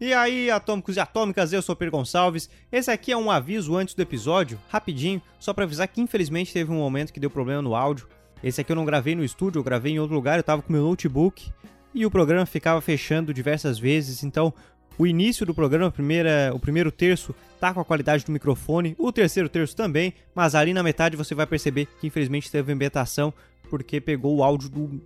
E aí, atômicos e atômicas, eu sou o Pedro Gonçalves. Esse aqui é um aviso antes do episódio, rapidinho, só para avisar que infelizmente teve um momento que deu problema no áudio. Esse aqui eu não gravei no estúdio, eu gravei em outro lugar, eu tava com meu notebook e o programa ficava fechando diversas vezes, então o início do programa, primeira, o primeiro terço, tá com a qualidade do microfone, o terceiro terço também, mas ali na metade você vai perceber que infelizmente teve ambientação porque pegou o áudio do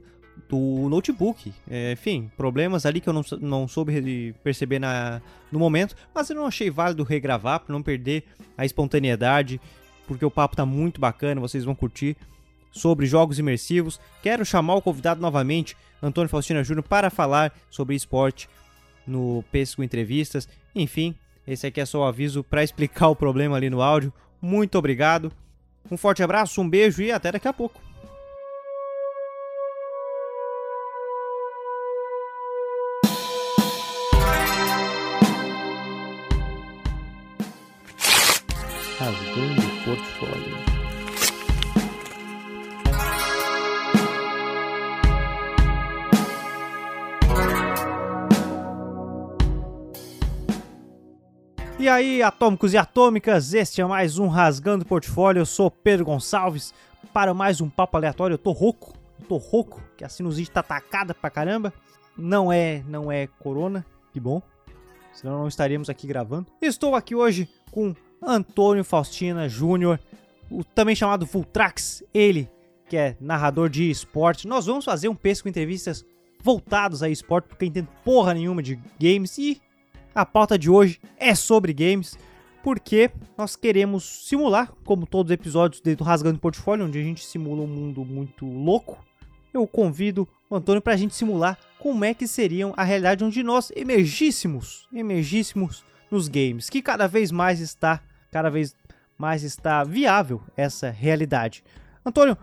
do notebook. É, enfim, problemas ali que eu não, não soube perceber na, no momento, mas eu não achei válido regravar para não perder a espontaneidade, porque o papo tá muito bacana, vocês vão curtir sobre jogos imersivos. Quero chamar o convidado novamente, Antônio Faustina Júnior, para falar sobre esporte no Pesco Entrevistas. Enfim, esse aqui é só o aviso para explicar o problema ali no áudio. Muito obrigado. Um forte abraço, um beijo e até daqui a pouco. E aí, atômicos e atômicas, este é mais um Rasgando Portfólio. Eu sou Pedro Gonçalves para mais um papo aleatório. Eu tô rouco, eu tô rouco, que a sinusite tá atacada pra caramba. Não é, não é corona, que bom. Senão não estaríamos aqui gravando. Estou aqui hoje com Antônio Faustina Júnior, também chamado Fultrax, ele que é narrador de esporte. Nós vamos fazer um pesco entrevistas voltados a esporte, porque eu entendo porra nenhuma de games e a pauta de hoje é sobre games, porque nós queremos simular, como todos os episódios do Rasgando Portfólio, onde a gente simula um mundo muito louco. Eu convido o Antônio para a gente simular como é que seriam a realidade onde nós emergíssemos, emergíssemos nos games, que cada vez mais está cada vez mais está viável essa realidade. Antônio,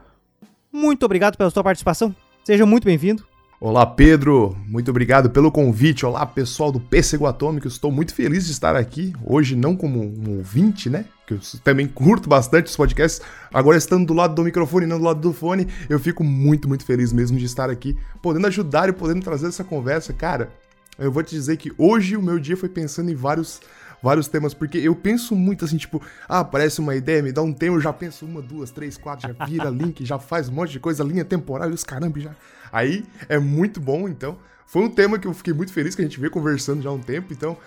muito obrigado pela sua participação. Seja muito bem-vindo. Olá, Pedro. Muito obrigado pelo convite. Olá, pessoal do Pêssego Atômico. Estou muito feliz de estar aqui. Hoje, não como um ouvinte, né? Que eu também curto bastante os podcasts. Agora, estando do lado do microfone e não do lado do fone, eu fico muito, muito feliz mesmo de estar aqui, podendo ajudar e podendo trazer essa conversa. Cara, eu vou te dizer que hoje o meu dia foi pensando em vários vários temas, porque eu penso muito assim, tipo, ah, aparece uma ideia, me dá um tema, eu já penso uma, duas, três, quatro, já vira link, já faz um monte de coisa, linha temporal e os caramba, já. Aí é muito bom, então. Foi um tema que eu fiquei muito feliz que a gente veio conversando já há um tempo, então.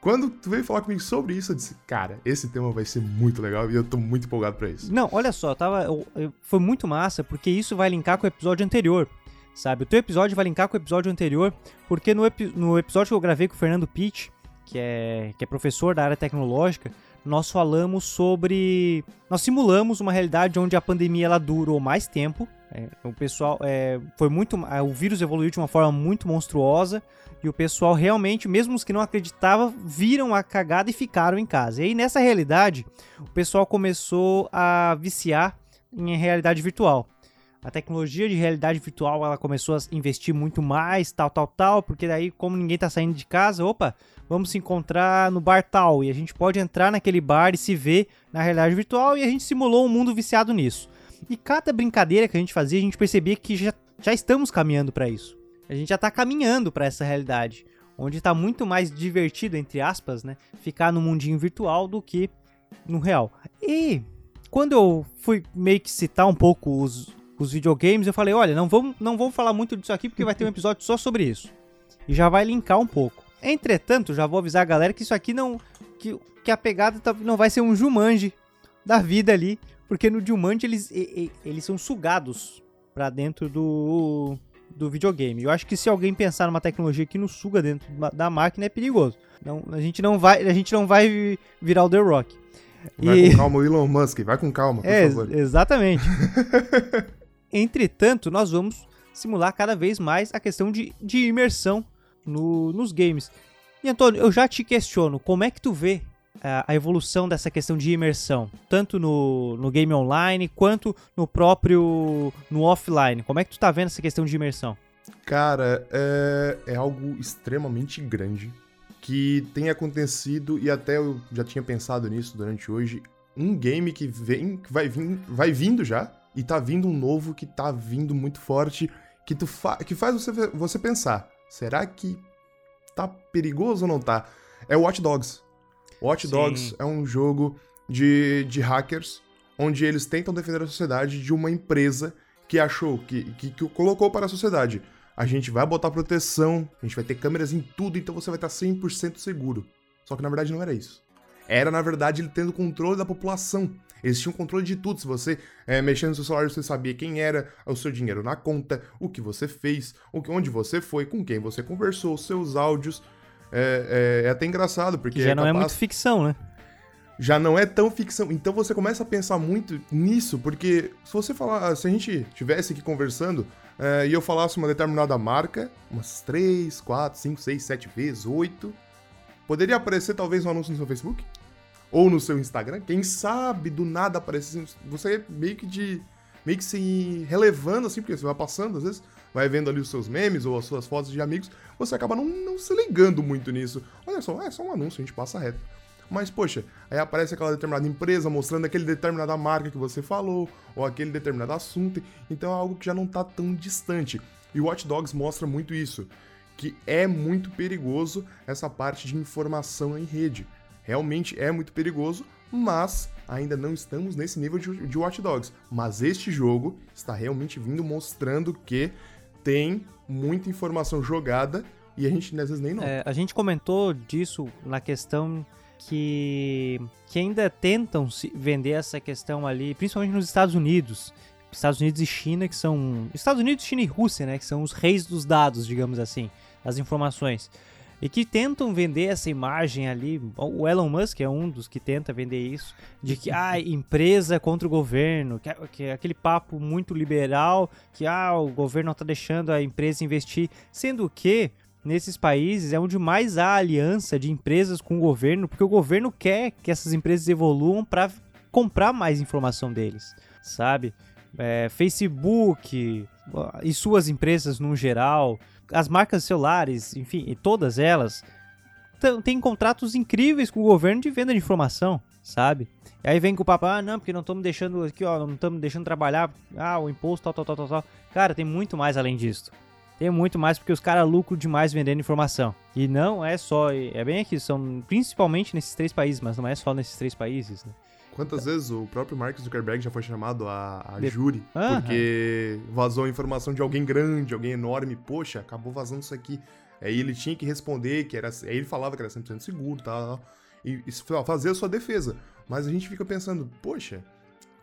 Quando tu veio falar comigo sobre isso, eu disse, cara, esse tema vai ser muito legal e eu tô muito empolgado para isso. Não, olha só, tava, eu, eu, foi muito massa, porque isso vai linkar com o episódio anterior sabe? O teu episódio vai linkar com o episódio anterior, porque no, epi no episódio que eu gravei com o Fernando Pitt, que é, que é professor da área tecnológica, nós falamos sobre. Nós simulamos uma realidade onde a pandemia ela durou mais tempo. É, o pessoal é, foi muito. O vírus evoluiu de uma forma muito monstruosa. E o pessoal realmente, mesmo os que não acreditavam, viram a cagada e ficaram em casa. E aí, nessa realidade, o pessoal começou a viciar em realidade virtual. A tecnologia de realidade virtual ela começou a investir muito mais, tal, tal, tal, porque daí, como ninguém tá saindo de casa, opa, vamos se encontrar no bar tal. E a gente pode entrar naquele bar e se ver na realidade virtual e a gente simulou um mundo viciado nisso. E cada brincadeira que a gente fazia, a gente percebia que já, já estamos caminhando para isso. A gente já está caminhando para essa realidade, onde está muito mais divertido, entre aspas, né, ficar no mundinho virtual do que no real. E quando eu fui meio que citar um pouco os, os videogames, eu falei, olha, não vamos, não vamos falar muito disso aqui porque vai ter um episódio só sobre isso. E já vai linkar um pouco. Entretanto, já vou avisar a galera que isso aqui não. que, que a pegada tá, não vai ser um Jumanji da vida ali. Porque no Jumanji eles, eles são sugados para dentro do, do videogame. Eu acho que se alguém pensar numa tecnologia que nos suga dentro da máquina é perigoso. Não, a gente não vai, a gente não vai virar o The Rock. Vai e... com calma, Elon Musk, vai com calma, por é, favor. Exatamente. Entretanto, nós vamos simular cada vez mais a questão de, de imersão no, nos games. E Antônio, eu já te questiono, como é que tu vê a, evolução dessa questão de imersão, tanto no, no game online quanto no próprio no offline? Como é que tu tá vendo essa questão de imersão? Cara, é, é algo extremamente grande que tem acontecido e até eu já tinha pensado nisso durante hoje. Um game que vem, que vai, vir, vai vindo já, e tá vindo um novo que tá vindo muito forte, que, tu fa que faz você, você pensar será que tá perigoso ou não tá? É Watch Dogs. Watch Sim. Dogs é um jogo de, de hackers onde eles tentam defender a sociedade de uma empresa que achou, que, que, que colocou para a sociedade. A gente vai botar proteção, a gente vai ter câmeras em tudo, então você vai estar 100% seguro. Só que na verdade não era isso. Era, na verdade, ele tendo controle da população. Eles tinham controle de tudo. Se você é, mexendo no seu celular, você sabia quem era, o seu dinheiro na conta, o que você fez, o que, onde você foi, com quem você conversou, seus áudios. É, é, é até engraçado, porque. Que já não é capaz- muito ficção, né? já não é tão ficção. Então você começa a pensar muito nisso, porque se você falar, se a gente tivesse aqui conversando é, e eu falasse uma determinada marca, umas 3, 4, 5, 6, 7 vezes, 8, poderia aparecer talvez um anúncio no seu Facebook? Ou no seu Instagram? Quem sabe do nada aparecer. Você meio que de. meio que se relevando assim, porque você vai passando, às vezes, vai vendo ali os seus memes ou as suas fotos de amigos, você acaba não, não se ligando muito nisso. Olha só, é só um anúncio, a gente passa reto. Mas, poxa, aí aparece aquela determinada empresa mostrando aquele determinada marca que você falou, ou aquele determinado assunto, então é algo que já não tá tão distante. E Watch Dogs mostra muito isso, que é muito perigoso essa parte de informação em rede. Realmente é muito perigoso, mas ainda não estamos nesse nível de, de Watch Dogs. Mas este jogo está realmente vindo mostrando que tem muita informação jogada e a gente às vezes nem nota. É, a gente comentou disso na questão que, que ainda tentam se vender essa questão ali, principalmente nos Estados Unidos. Estados Unidos e China, que são. Estados Unidos, China e Rússia, né? Que são os reis dos dados, digamos assim, das informações. E que tentam vender essa imagem ali. O Elon Musk é um dos que tenta vender isso. De que, ah, empresa contra o governo. Que, é- que é aquele papo muito liberal. Que, ah, o governo não tá deixando a empresa investir. Sendo que, nesses países, é onde mais há aliança de empresas com o governo. Porque o governo quer que essas empresas evoluam para comprar mais informação deles, sabe? É, Facebook e suas empresas no geral, as marcas celulares, enfim, todas elas têm contratos incríveis com o governo de venda de informação, sabe? E aí vem com o papo, ah, não, porque não estamos deixando aqui, ó, não estamos deixando trabalhar, ah, o imposto, tal, tal, tal, tal, tal. Cara, tem muito mais além disso. Tem muito mais porque os caras lucram demais vendendo informação. E não é só, é bem aqui, são principalmente nesses três países, mas não é só nesses três países, né? Quantas vezes o próprio Mark Zuckerberg já foi chamado a, a De- júri Aham. porque vazou informação de alguém grande, alguém enorme, poxa, acabou vazando isso aqui. Aí ele tinha que responder que era. Aí ele falava que era 100% seguro tal, tal, e, e fazer a sua defesa. Mas a gente fica pensando, poxa,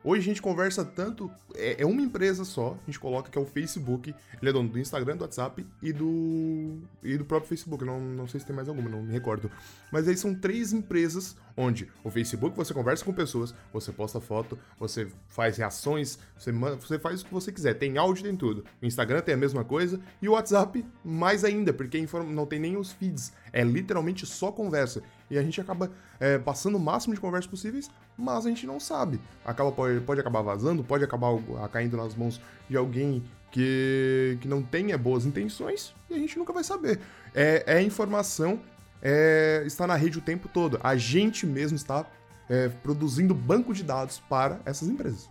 hoje a gente conversa tanto. É, é uma empresa só, a gente coloca que é o Facebook. Ele é dono do Instagram, do WhatsApp e do. e do próprio Facebook. Não, não sei se tem mais alguma, não me recordo. Mas aí são três empresas onde o Facebook você conversa com pessoas, você posta foto, você faz reações, você, você faz o que você quiser. Tem áudio, tem tudo. O Instagram tem a mesma coisa e o WhatsApp mais ainda, porque não tem nem os feeds. É literalmente só conversa. E a gente acaba é, passando o máximo de conversas possíveis, mas a gente não sabe. Acaba, pode, pode acabar vazando, pode acabar ah, caindo nas mãos de alguém que, que não tenha boas intenções e a gente nunca vai saber. É, é informação, é, está na rede o tempo todo. A gente mesmo está é, produzindo banco de dados para essas empresas.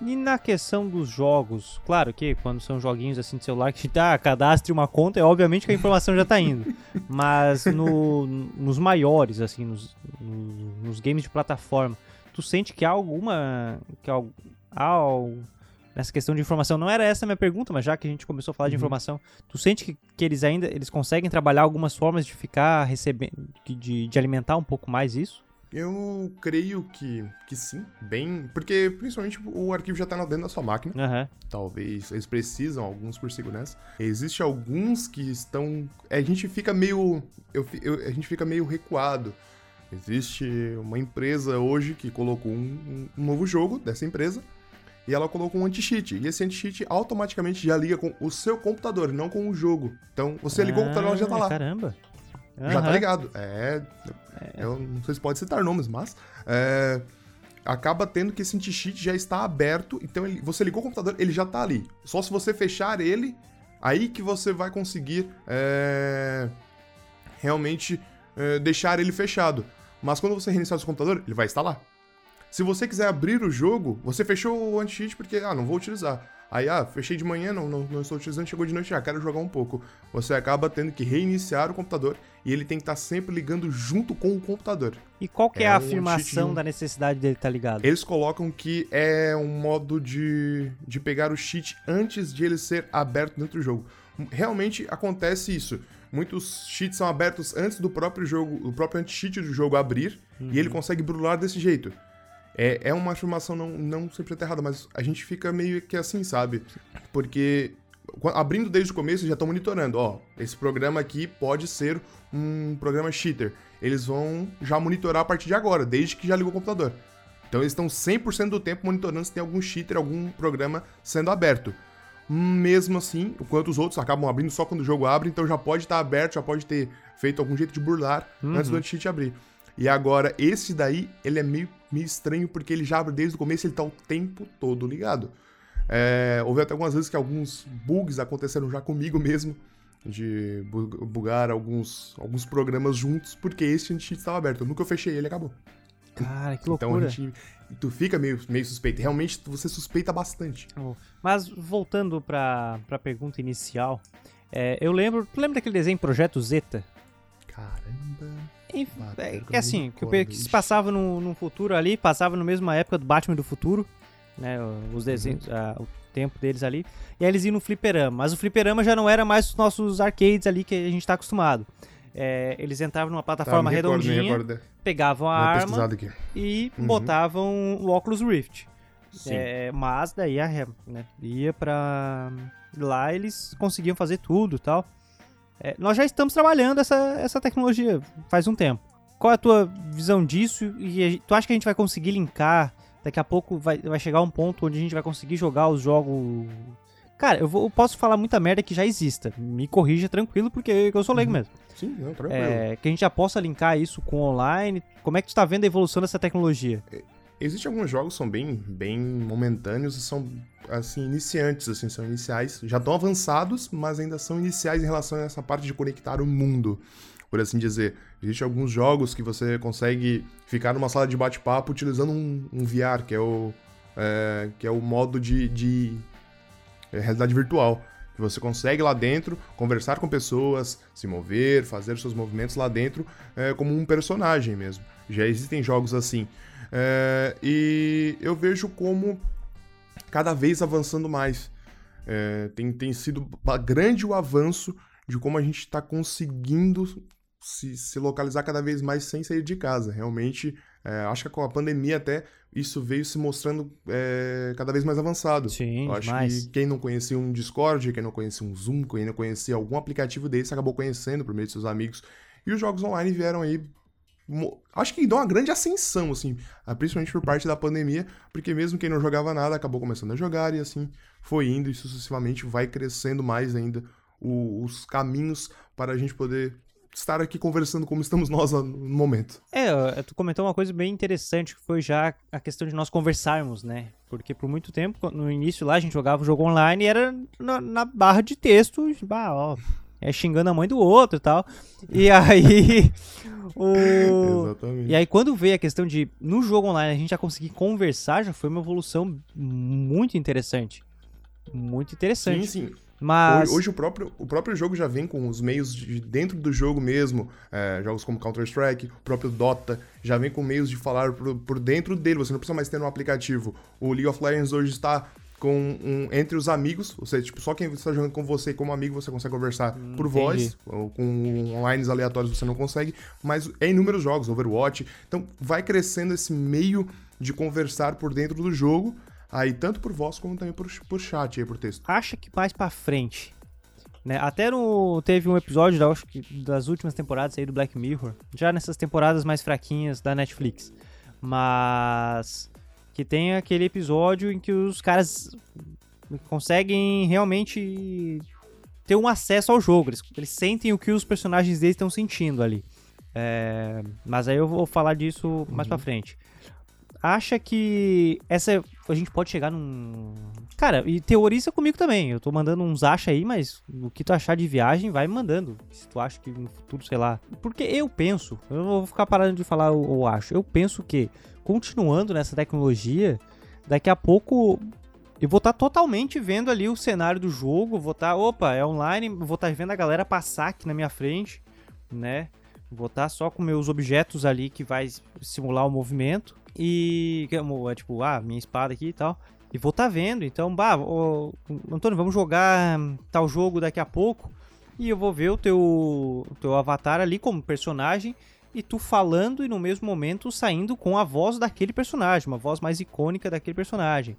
E na questão dos jogos, claro que quando são joguinhos assim de celular que tá, cadastre uma conta, é obviamente que a informação já tá indo. Mas no- nos maiores, assim, nos, nos, games de plataforma, tu sente que há alguma. que há, há nessa questão de informação, não era essa a minha pergunta, mas já que a gente começou a falar de Uhum. informação, tu sente que, que eles ainda eles conseguem trabalhar algumas formas de ficar recebendo, de, de alimentar um pouco mais isso? Eu creio que, que sim, bem. Porque principalmente o arquivo já está dentro da sua máquina. Aham. Talvez eles precisam, alguns por segurança. Existe alguns que estão. A gente fica meio. Eu, eu- a gente fica meio recuado. Existe uma empresa hoje que colocou um, um novo jogo dessa empresa. E ela colocou um anti-cheat. E esse anti-cheat automaticamente já liga com o seu computador, não com o jogo. Então, você ligou o computador, ela já tá Ah, lá. Caramba. Já tá Aham. ligado. É. Eu não sei se pode citar nomes, mas. é, acaba tendo que esse anti-cheat já está aberto. Então ele- você ligou o computador, ele já tá ali. Só se você fechar ele, aí que você vai conseguir é, realmente é, deixar ele fechado. Mas quando você reiniciar o seu computador, ele vai estar lá. Se você quiser abrir o jogo, você fechou o anti-cheat porque, ah, não vou utilizar. Aí, ah, fechei de manhã, não, não, não estou utilizando, chegou de noite, já quero jogar um pouco. Você acaba tendo que reiniciar o computador e ele tem que estar sempre ligando junto com o computador. E qual que é, é a um afirmação da necessidade dele estar ligado? Eles colocam que é um modo de, de pegar o cheat antes de ele ser aberto dentro do jogo. Realmente acontece isso. Muitos cheats são abertos antes do próprio jogo, o próprio anti-cheat do jogo abrir, uhum. e ele consegue brular desse jeito. É, é uma afirmação não, não sempre errada, mas a gente fica meio que assim, sabe? Porque abrindo desde o começo, já estão monitorando. Ó, esse programa aqui pode ser um programa cheater. Eles vão já monitorar a partir de agora, desde que já ligou o computador. Então eles estão 100% do tempo monitorando se tem algum cheater, algum programa sendo aberto. Mesmo assim, enquanto os outros acabam abrindo só quando o jogo abre, então já pode estar aberto, já pode ter feito algum jeito de burlar uhum. antes do anti-cheat abrir. E agora, esse daí, ele é meio, meio estranho porque ele já abre desde o começo, ele tá o tempo todo ligado. É, houve até algumas vezes que alguns bugs aconteceram já comigo mesmo, de bugar alguns, alguns programas juntos, porque esse anti-cheat estava aberto. Eu nunca fechei ele acabou. Cara, que loucura. Então a gente, tu fica meio, meio suspeito. Realmente você suspeita bastante. Mas voltando pra, pra pergunta inicial, é, eu lembro. Tu lembra daquele desenho Projeto Zeta? Caramba. É, é assim, que, que se passava no, no futuro ali, passava na mesma época do Batman do futuro, né? Os desenhos, uhum. o tempo deles ali. E aí eles iam no fliperama. Mas o fliperama já não era mais os nossos arcades ali que a gente tá acostumado. É, eles entravam numa plataforma tá, recordo, redondinha, pegavam a arma e uhum. botavam o Oculus Rift. É, mas daí a, né, ia pra. Lá eles conseguiam fazer tudo tal. É, nós já estamos trabalhando essa, essa tecnologia faz um tempo. Qual é a tua visão disso? E tu acha que a gente vai conseguir linkar? Daqui a pouco vai, vai chegar um ponto onde a gente vai conseguir jogar os jogos. Cara, eu, vou, eu posso falar muita merda que já exista. Me corrija tranquilo, porque eu sou leigo uhum. mesmo. Sim, não, tranquilo. É, que a gente já possa linkar isso com online. Como é que tu está vendo a evolução dessa tecnologia? Existem alguns jogos que são bem, bem momentâneos e são, assim, iniciantes, assim, são iniciais. Já estão avançados, mas ainda são iniciais em relação a essa parte de conectar o mundo, por assim dizer. Existem alguns jogos que você consegue ficar numa sala de bate-papo utilizando um, um, VR, que é o, é, que é o modo de, de é, realidade virtual. Que você consegue lá dentro conversar com pessoas, se mover, fazer seus movimentos lá dentro é, como um personagem mesmo. Já existem jogos assim. É, e eu vejo como cada vez avançando mais. É, tem, tem sido grande o avanço de como a gente está conseguindo se, se, localizar cada vez mais sem sair de casa. Realmente, é, acho que com a pandemia até isso veio se mostrando é, cada vez mais avançado. Sim, Eu acho mais. que quem não conhecia um Discord, quem não conhecia um Zoom, quem não conhecia algum aplicativo desse, acabou conhecendo por meio de seus amigos. E os jogos online vieram aí acho que deu uma grande ascensão, assim, ah, principalmente por parte da pandemia, porque mesmo quem não jogava nada acabou começando a jogar e assim foi indo e sucessivamente vai crescendo mais ainda os caminhos para a gente poder estar aqui conversando como estamos nós no momento. É, tu comentou uma coisa bem interessante que foi já a questão de nós conversarmos, né? Porque por muito tempo, no início lá, a gente jogava o jogo online e era na, na barra de texto, bah, ó, é, xingando a mãe do outro e tal. E aí. o... Exatamente. E aí, quando veio a questão de, no jogo online, a gente já conseguir conversar, já foi uma evolução muito interessante. Muito interessante. Sim, sim. Mas... Hoje, hoje, o, próprio, o próprio jogo já vem com os meios de dentro do jogo mesmo. É, jogos como Counter-Strike, o próprio Dota, já vem com meios de falar por, por dentro dele. Você não precisa mais ter um aplicativo. O League of Legends hoje está com um, entre os amigos, ou seja, tipo, só quem está jogando com você como amigo você consegue conversar hum, por voz, ou com online aleatórios você não consegue, mas é inúmeros jogos, Overwatch. Então vai crescendo esse meio de conversar por dentro do jogo, aí tanto por voz como também por, por chat, aí por texto. Acha que mais para frente, né? Até no teve um episódio da, acho que das últimas temporadas aí do Black Mirror, já nessas temporadas mais fraquinhas da Netflix. Mas que tem aquele episódio em que os caras conseguem realmente ter um acesso ao jogo. Eles, eles sentem o que os personagens deles estão sentindo ali. É, mas aí eu vou falar disso mais uhum. pra frente. Acha que essa. A gente pode chegar num. Cara, e teoriza comigo também. Eu tô mandando uns acha aí, mas o que tu achar de viagem, vai me mandando. Se tu acha que no futuro, sei lá. Porque eu penso, eu não vou ficar parando de falar o acho. Eu penso que continuando nessa tecnologia, daqui a pouco eu vou estar tá totalmente vendo ali o cenário do jogo, vou estar, tá, opa, é online, vou estar tá vendo a galera passar aqui na minha frente, né? Vou estar só com meus objetos ali que vai simular o movimento e é tipo, ah, minha espada aqui e tal. E vou estar vendo, então, bah, ô, Antônio, vamos jogar tal jogo daqui a pouco. E eu vou ver o teu, o teu avatar ali como personagem e tu falando e no mesmo momento saindo com a voz daquele personagem, uma voz mais icônica daquele personagem,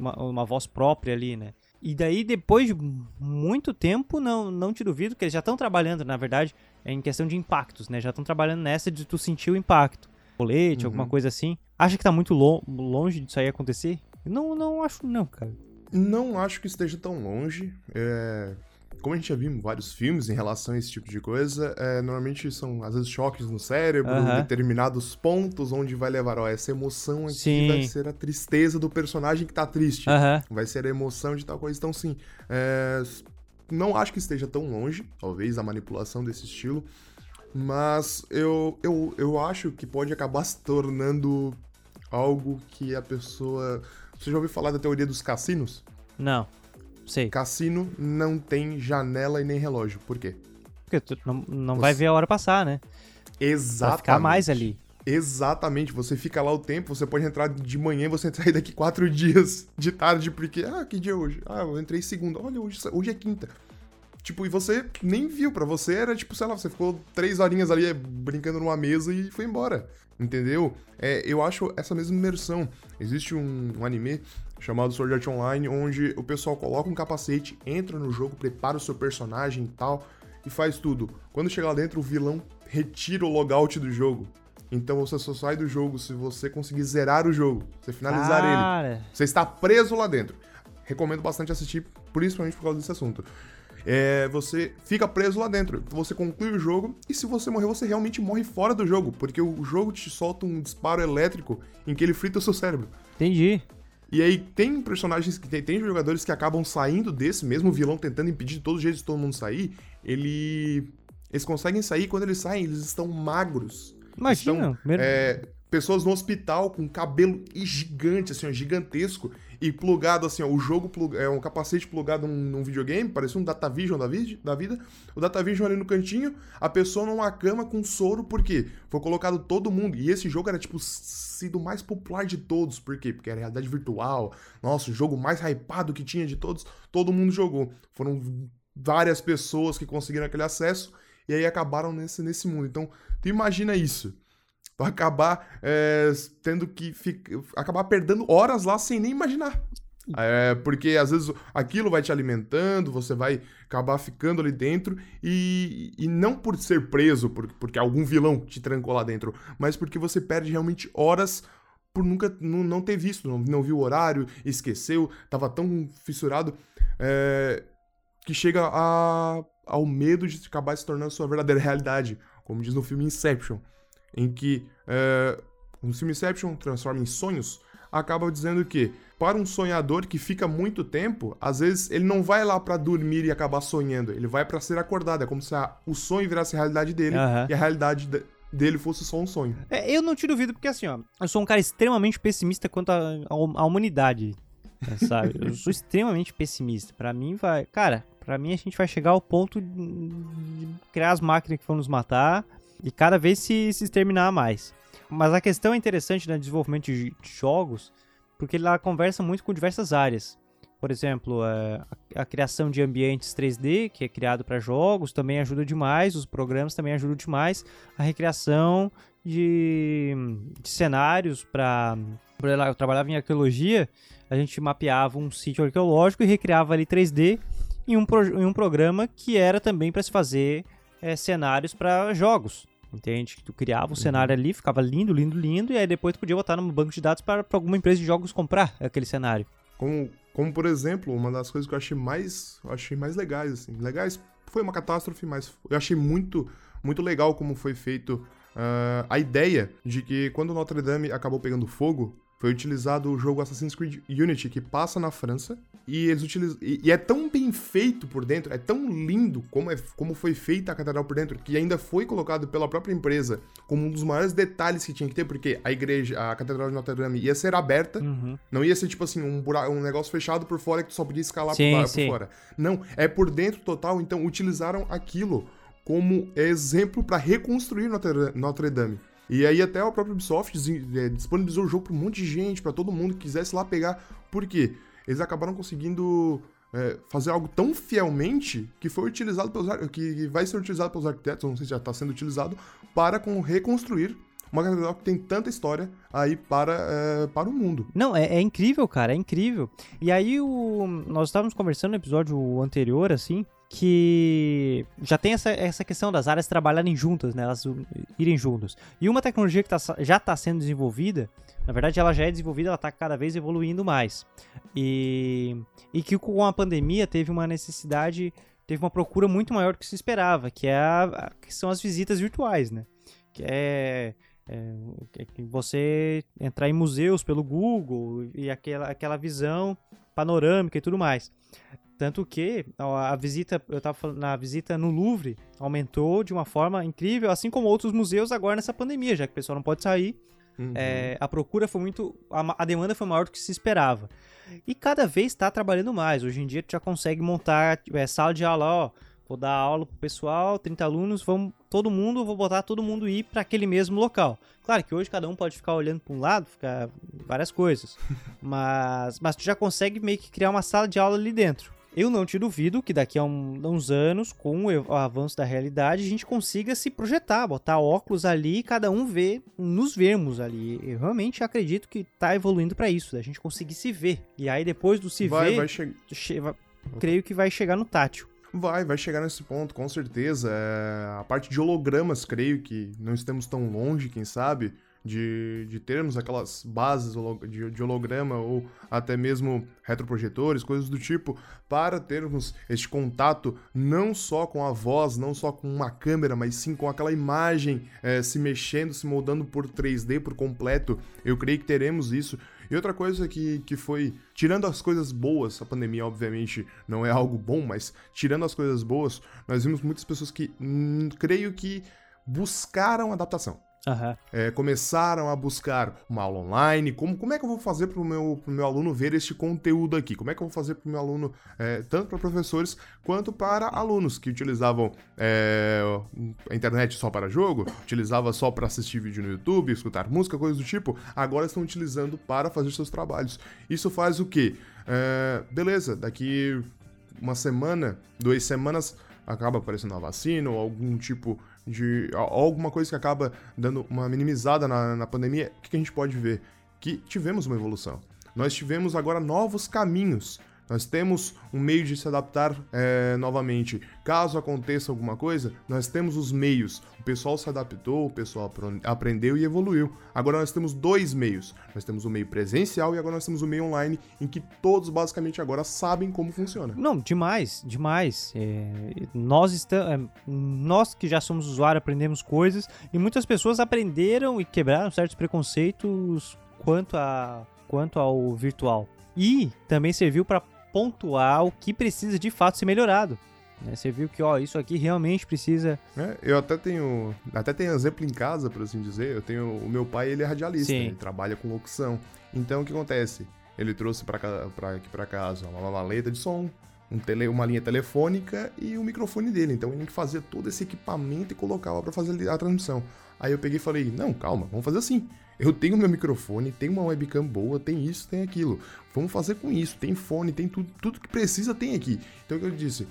uma, uma voz própria ali, né? E daí, depois de muito tempo, não, não te duvido que eles já estão trabalhando, na verdade, em questão de impactos, né? Já estão trabalhando nessa de tu sentir o impacto. Colete, uhum. alguma coisa assim. Acha que tá muito lo longe disso aí acontecer? Não, não acho não, cara. Não acho que esteja tão longe. É como a gente já viu em vários filmes em relação a esse tipo de coisa, é, normalmente são às vezes choques no cérebro, determinados pontos onde vai levar, ó, essa emoção aqui sim. vai ser a tristeza do personagem que tá triste. Vai ser a emoção de tal coisa. Então, sim, é, não acho que esteja tão longe, talvez, a manipulação desse estilo, mas eu, eu, eu acho que pode acabar se tornando algo que a pessoa. Você já ouviu falar da teoria dos cassinos? Não. Sei. Cassino não tem janela e nem relógio. Por quê? Porque tu não, não Você... vai ver a hora passar, né? Exatamente. Vai ficar mais ali. Exatamente, você fica lá o tempo, você pode entrar de manhã e você sair daqui quatro dias de tarde, porque, ah, que dia é hoje? Ah, eu entrei segunda, olha, hoje, hoje é quinta. Tipo, e você nem viu, pra você era tipo, sei lá, você ficou três horinhas ali eh, brincando numa mesa e foi embora, entendeu? É, eu acho essa mesma imersão. Existe um, um anime chamado Sword Art Online, onde o pessoal coloca um capacete, entra no jogo, prepara o seu personagem e tal, e faz tudo. Quando chega lá dentro, o vilão retira o logout do jogo. Então você só sai do jogo se você conseguir zerar o jogo, você finalizar Cara. ele. Você está preso lá dentro. Recomendo bastante assistir, principalmente por causa desse assunto. É, você fica preso lá dentro. Você conclui o jogo e se você morrer, você realmente morre fora do jogo, porque o jogo te solta um disparo elétrico em que ele frita o seu cérebro. Entendi. E aí tem personagens que tem, tem jogadores que acabam saindo desse, mesmo vilão tentando impedir de todos os jeitos de todo mundo sair, ele eles conseguem sair quando eles saem, eles estão magros. Imagina, estão, é, pessoas no hospital com cabelo gigante, assim, ó, gigantesco, e plugado, assim, ó, o jogo plug, é um capacete plugado num, num videogame, parecia um Datavision da, vid, da vida. O Datavision ali no cantinho, a pessoa numa cama com soro, por quê? Foi colocado todo mundo. E esse jogo era, tipo, sido mais popular de todos. Por quê? Porque era realidade virtual. Nossa, o jogo mais hypado que tinha de todos, todo mundo jogou. Foram várias pessoas que conseguiram aquele acesso e aí acabaram nesse, nesse mundo. Então, tu imagina isso acabar é, tendo que ficar, acabar perdendo horas lá sem nem imaginar. É, porque às vezes aquilo vai te alimentando, você vai acabar ficando ali dentro e, e não por ser preso, por, porque algum vilão te trancou lá dentro, mas porque você perde realmente horas por nunca não, não ter visto, não, não viu o horário, esqueceu, tava tão fissurado é, que chega a, ao medo de acabar se tornando sua verdadeira realidade, como diz no filme Inception em que é, o filme Inception transforma em sonhos, acaba dizendo que para um sonhador que fica muito tempo, às vezes ele não vai lá para dormir e acabar sonhando, ele vai para ser acordado, é como se a, o sonho virasse a realidade dele uhum. e a realidade de, dele fosse só um sonho. É, eu não te duvido porque assim, ó, eu sou um cara extremamente pessimista quanto à humanidade, sabe? eu sou extremamente pessimista. Para mim vai, cara, para mim a gente vai chegar ao ponto de criar as máquinas que vão nos matar e cada vez se, se exterminar mais. Mas a questão é interessante no desenvolvimento de jogos, porque ela conversa muito com diversas áreas. Por exemplo, a, a criação de ambientes 3D, que é criado para jogos, também ajuda demais, os programas também ajudam demais. A recriação de, de cenários para. Eu trabalhava em arqueologia, a gente mapeava um sítio arqueológico e recriava ali 3D em um, pro, em um programa que era também para se fazer é, cenários para jogos. Entende? Que tu criava um uhum. cenário ali, ficava lindo, lindo, lindo, e aí depois tu podia botar no banco de dados para alguma empresa de jogos comprar aquele cenário. Como, como por exemplo, uma das coisas que eu achei mais, eu achei mais legais, assim. Legais, foi uma catástrofe, mas eu achei muito, muito legal como foi feito uh, a ideia de que quando Notre Dame acabou pegando fogo, foi utilizado o jogo Assassin's Creed Unity, que passa na França, e eles utilizam. E, e, é tão bem feito por dentro, é tão lindo como, é, como foi feita a catedral por dentro, que ainda foi colocado pela própria empresa como um dos maiores detalhes que tinha que ter, porque a igreja, a catedral de Notre Dame ia ser aberta, uhum. não ia ser tipo assim, um, buraco, um negócio fechado por fora que tu só podia escalar sim, por, por fora. Não, é por dentro total, então utilizaram aquilo como exemplo para reconstruir Notre Dame. E aí até o próprio Ubisoft é, disponibilizou o jogo para um monte de gente, para todo mundo que quisesse lá pegar. Por quê? Eles acabaram conseguindo é, fazer algo tão fielmente que foi utilizado pelos que vai ser utilizado pelos arquitetos, não sei se já está sendo utilizado, para com, reconstruir uma catedral que tem tanta história aí para, é, para o mundo. Não, é, é, incrível, cara, é incrível. E aí o, nós estávamos conversando no episódio anterior, assim, que já tem essa, essa questão das áreas trabalharem juntas, né? Elas irem juntas. E uma tecnologia que tá, já está sendo desenvolvida, na verdade ela já é desenvolvida, ela está cada vez evoluindo mais. E, e que com a pandemia teve uma necessidade, teve uma procura muito maior do que se esperava, que, é a, que são as visitas virtuais, né? Que é, é, é você entrar em museus pelo Google e aquela, aquela visão panorâmica e tudo mais. Tanto que a visita, eu estava falando, na visita no Louvre aumentou de uma forma incrível, assim como outros museus agora nessa pandemia, já que o pessoal não pode sair. Uhum. É, a procura foi muito. A, a, demanda foi maior do que se esperava. E cada vez está trabalhando mais. Hoje em dia, tu já consegue montar é, sala de aula, ó. Vou dar aula pro pessoal, 30 alunos, vamos todo mundo, vou botar todo mundo ir para aquele mesmo local. Claro que hoje cada um pode ficar olhando para um lado, ficar várias coisas. mas mas tu já consegue meio que criar uma sala de aula ali dentro. Eu não te duvido que daqui a um, uns anos, com o avanço da realidade, a gente consiga se projetar, botar óculos ali e cada um ver, nos vermos ali. Eu realmente acredito que tá evoluindo para isso, da gente conseguir se ver. E aí depois do se vai, ver, vai che creio que vai chegar no tátil. Vai, vai chegar nesse ponto, com certeza. É... A parte de hologramas, creio que não estamos tão longe, quem sabe de, de termos aquelas bases de, de holograma ou até mesmo retroprojetores, coisas do tipo, para termos este contato não só com a voz, não só com uma câmera, mas sim com aquela imagem é, se mexendo, se moldando por 3D por completo. Eu creio que teremos isso. E outra coisa que, que foi, tirando as coisas boas, a pandemia obviamente não é algo bom, mas tirando as coisas boas, nós vimos muitas pessoas que hum, creio que buscaram adaptação. Uhum. É, começaram a buscar uma aula online. Como, como é que eu vou fazer para o meu, meu aluno ver este conteúdo aqui? Como é que eu vou fazer para o meu aluno, é, tanto para professores quanto para alunos que utilizavam é, a internet só para jogo, utilizava só para assistir vídeo no YouTube, escutar música, coisas do tipo, agora estão utilizando para fazer seus trabalhos. Isso faz o quê? É, beleza, daqui uma semana, duas semanas, acaba aparecendo a vacina ou algum tipo de alguma coisa que acaba dando uma minimizada na, na pandemia, o que a gente pode ver? Que tivemos uma evolução. Nós tivemos agora novos caminhos nós temos um meio de se adaptar é, novamente. Caso aconteça alguma coisa, nós temos os meios. O pessoal se adaptou, o pessoal aprendeu e evoluiu. Agora nós temos dois meios. Nós temos o meio presencial e agora nós temos o meio online, em que todos basicamente agora sabem como funciona. Não, demais, demais. É, nós, estamos, é, nós que já somos usuários aprendemos coisas e muitas pessoas aprenderam e quebraram certos preconceitos quanto, a, quanto ao virtual. E também serviu para pontuar o que precisa de fato ser melhorado. Né? Você viu que, ó, isso aqui realmente precisa. É, eu até tenho. Até tenho exemplo em casa, por assim dizer. Eu tenho. O meu pai, ele é radialista, ele trabalha com locução. Então o que acontece? Ele trouxe para aqui para casa uma maleta de som, um tele, uma linha telefônica e o microfone dele. Então ele tem que fazer todo esse equipamento e colocava para fazer a transmissão. Aí eu peguei e falei: "Não, calma, vamos fazer assim. Eu tenho meu microfone, tenho uma webcam boa, tem isso, tem aquilo. Vamos fazer com isso. Tem fone, tem tudo, tudo que precisa tem aqui. Então o que eu disse?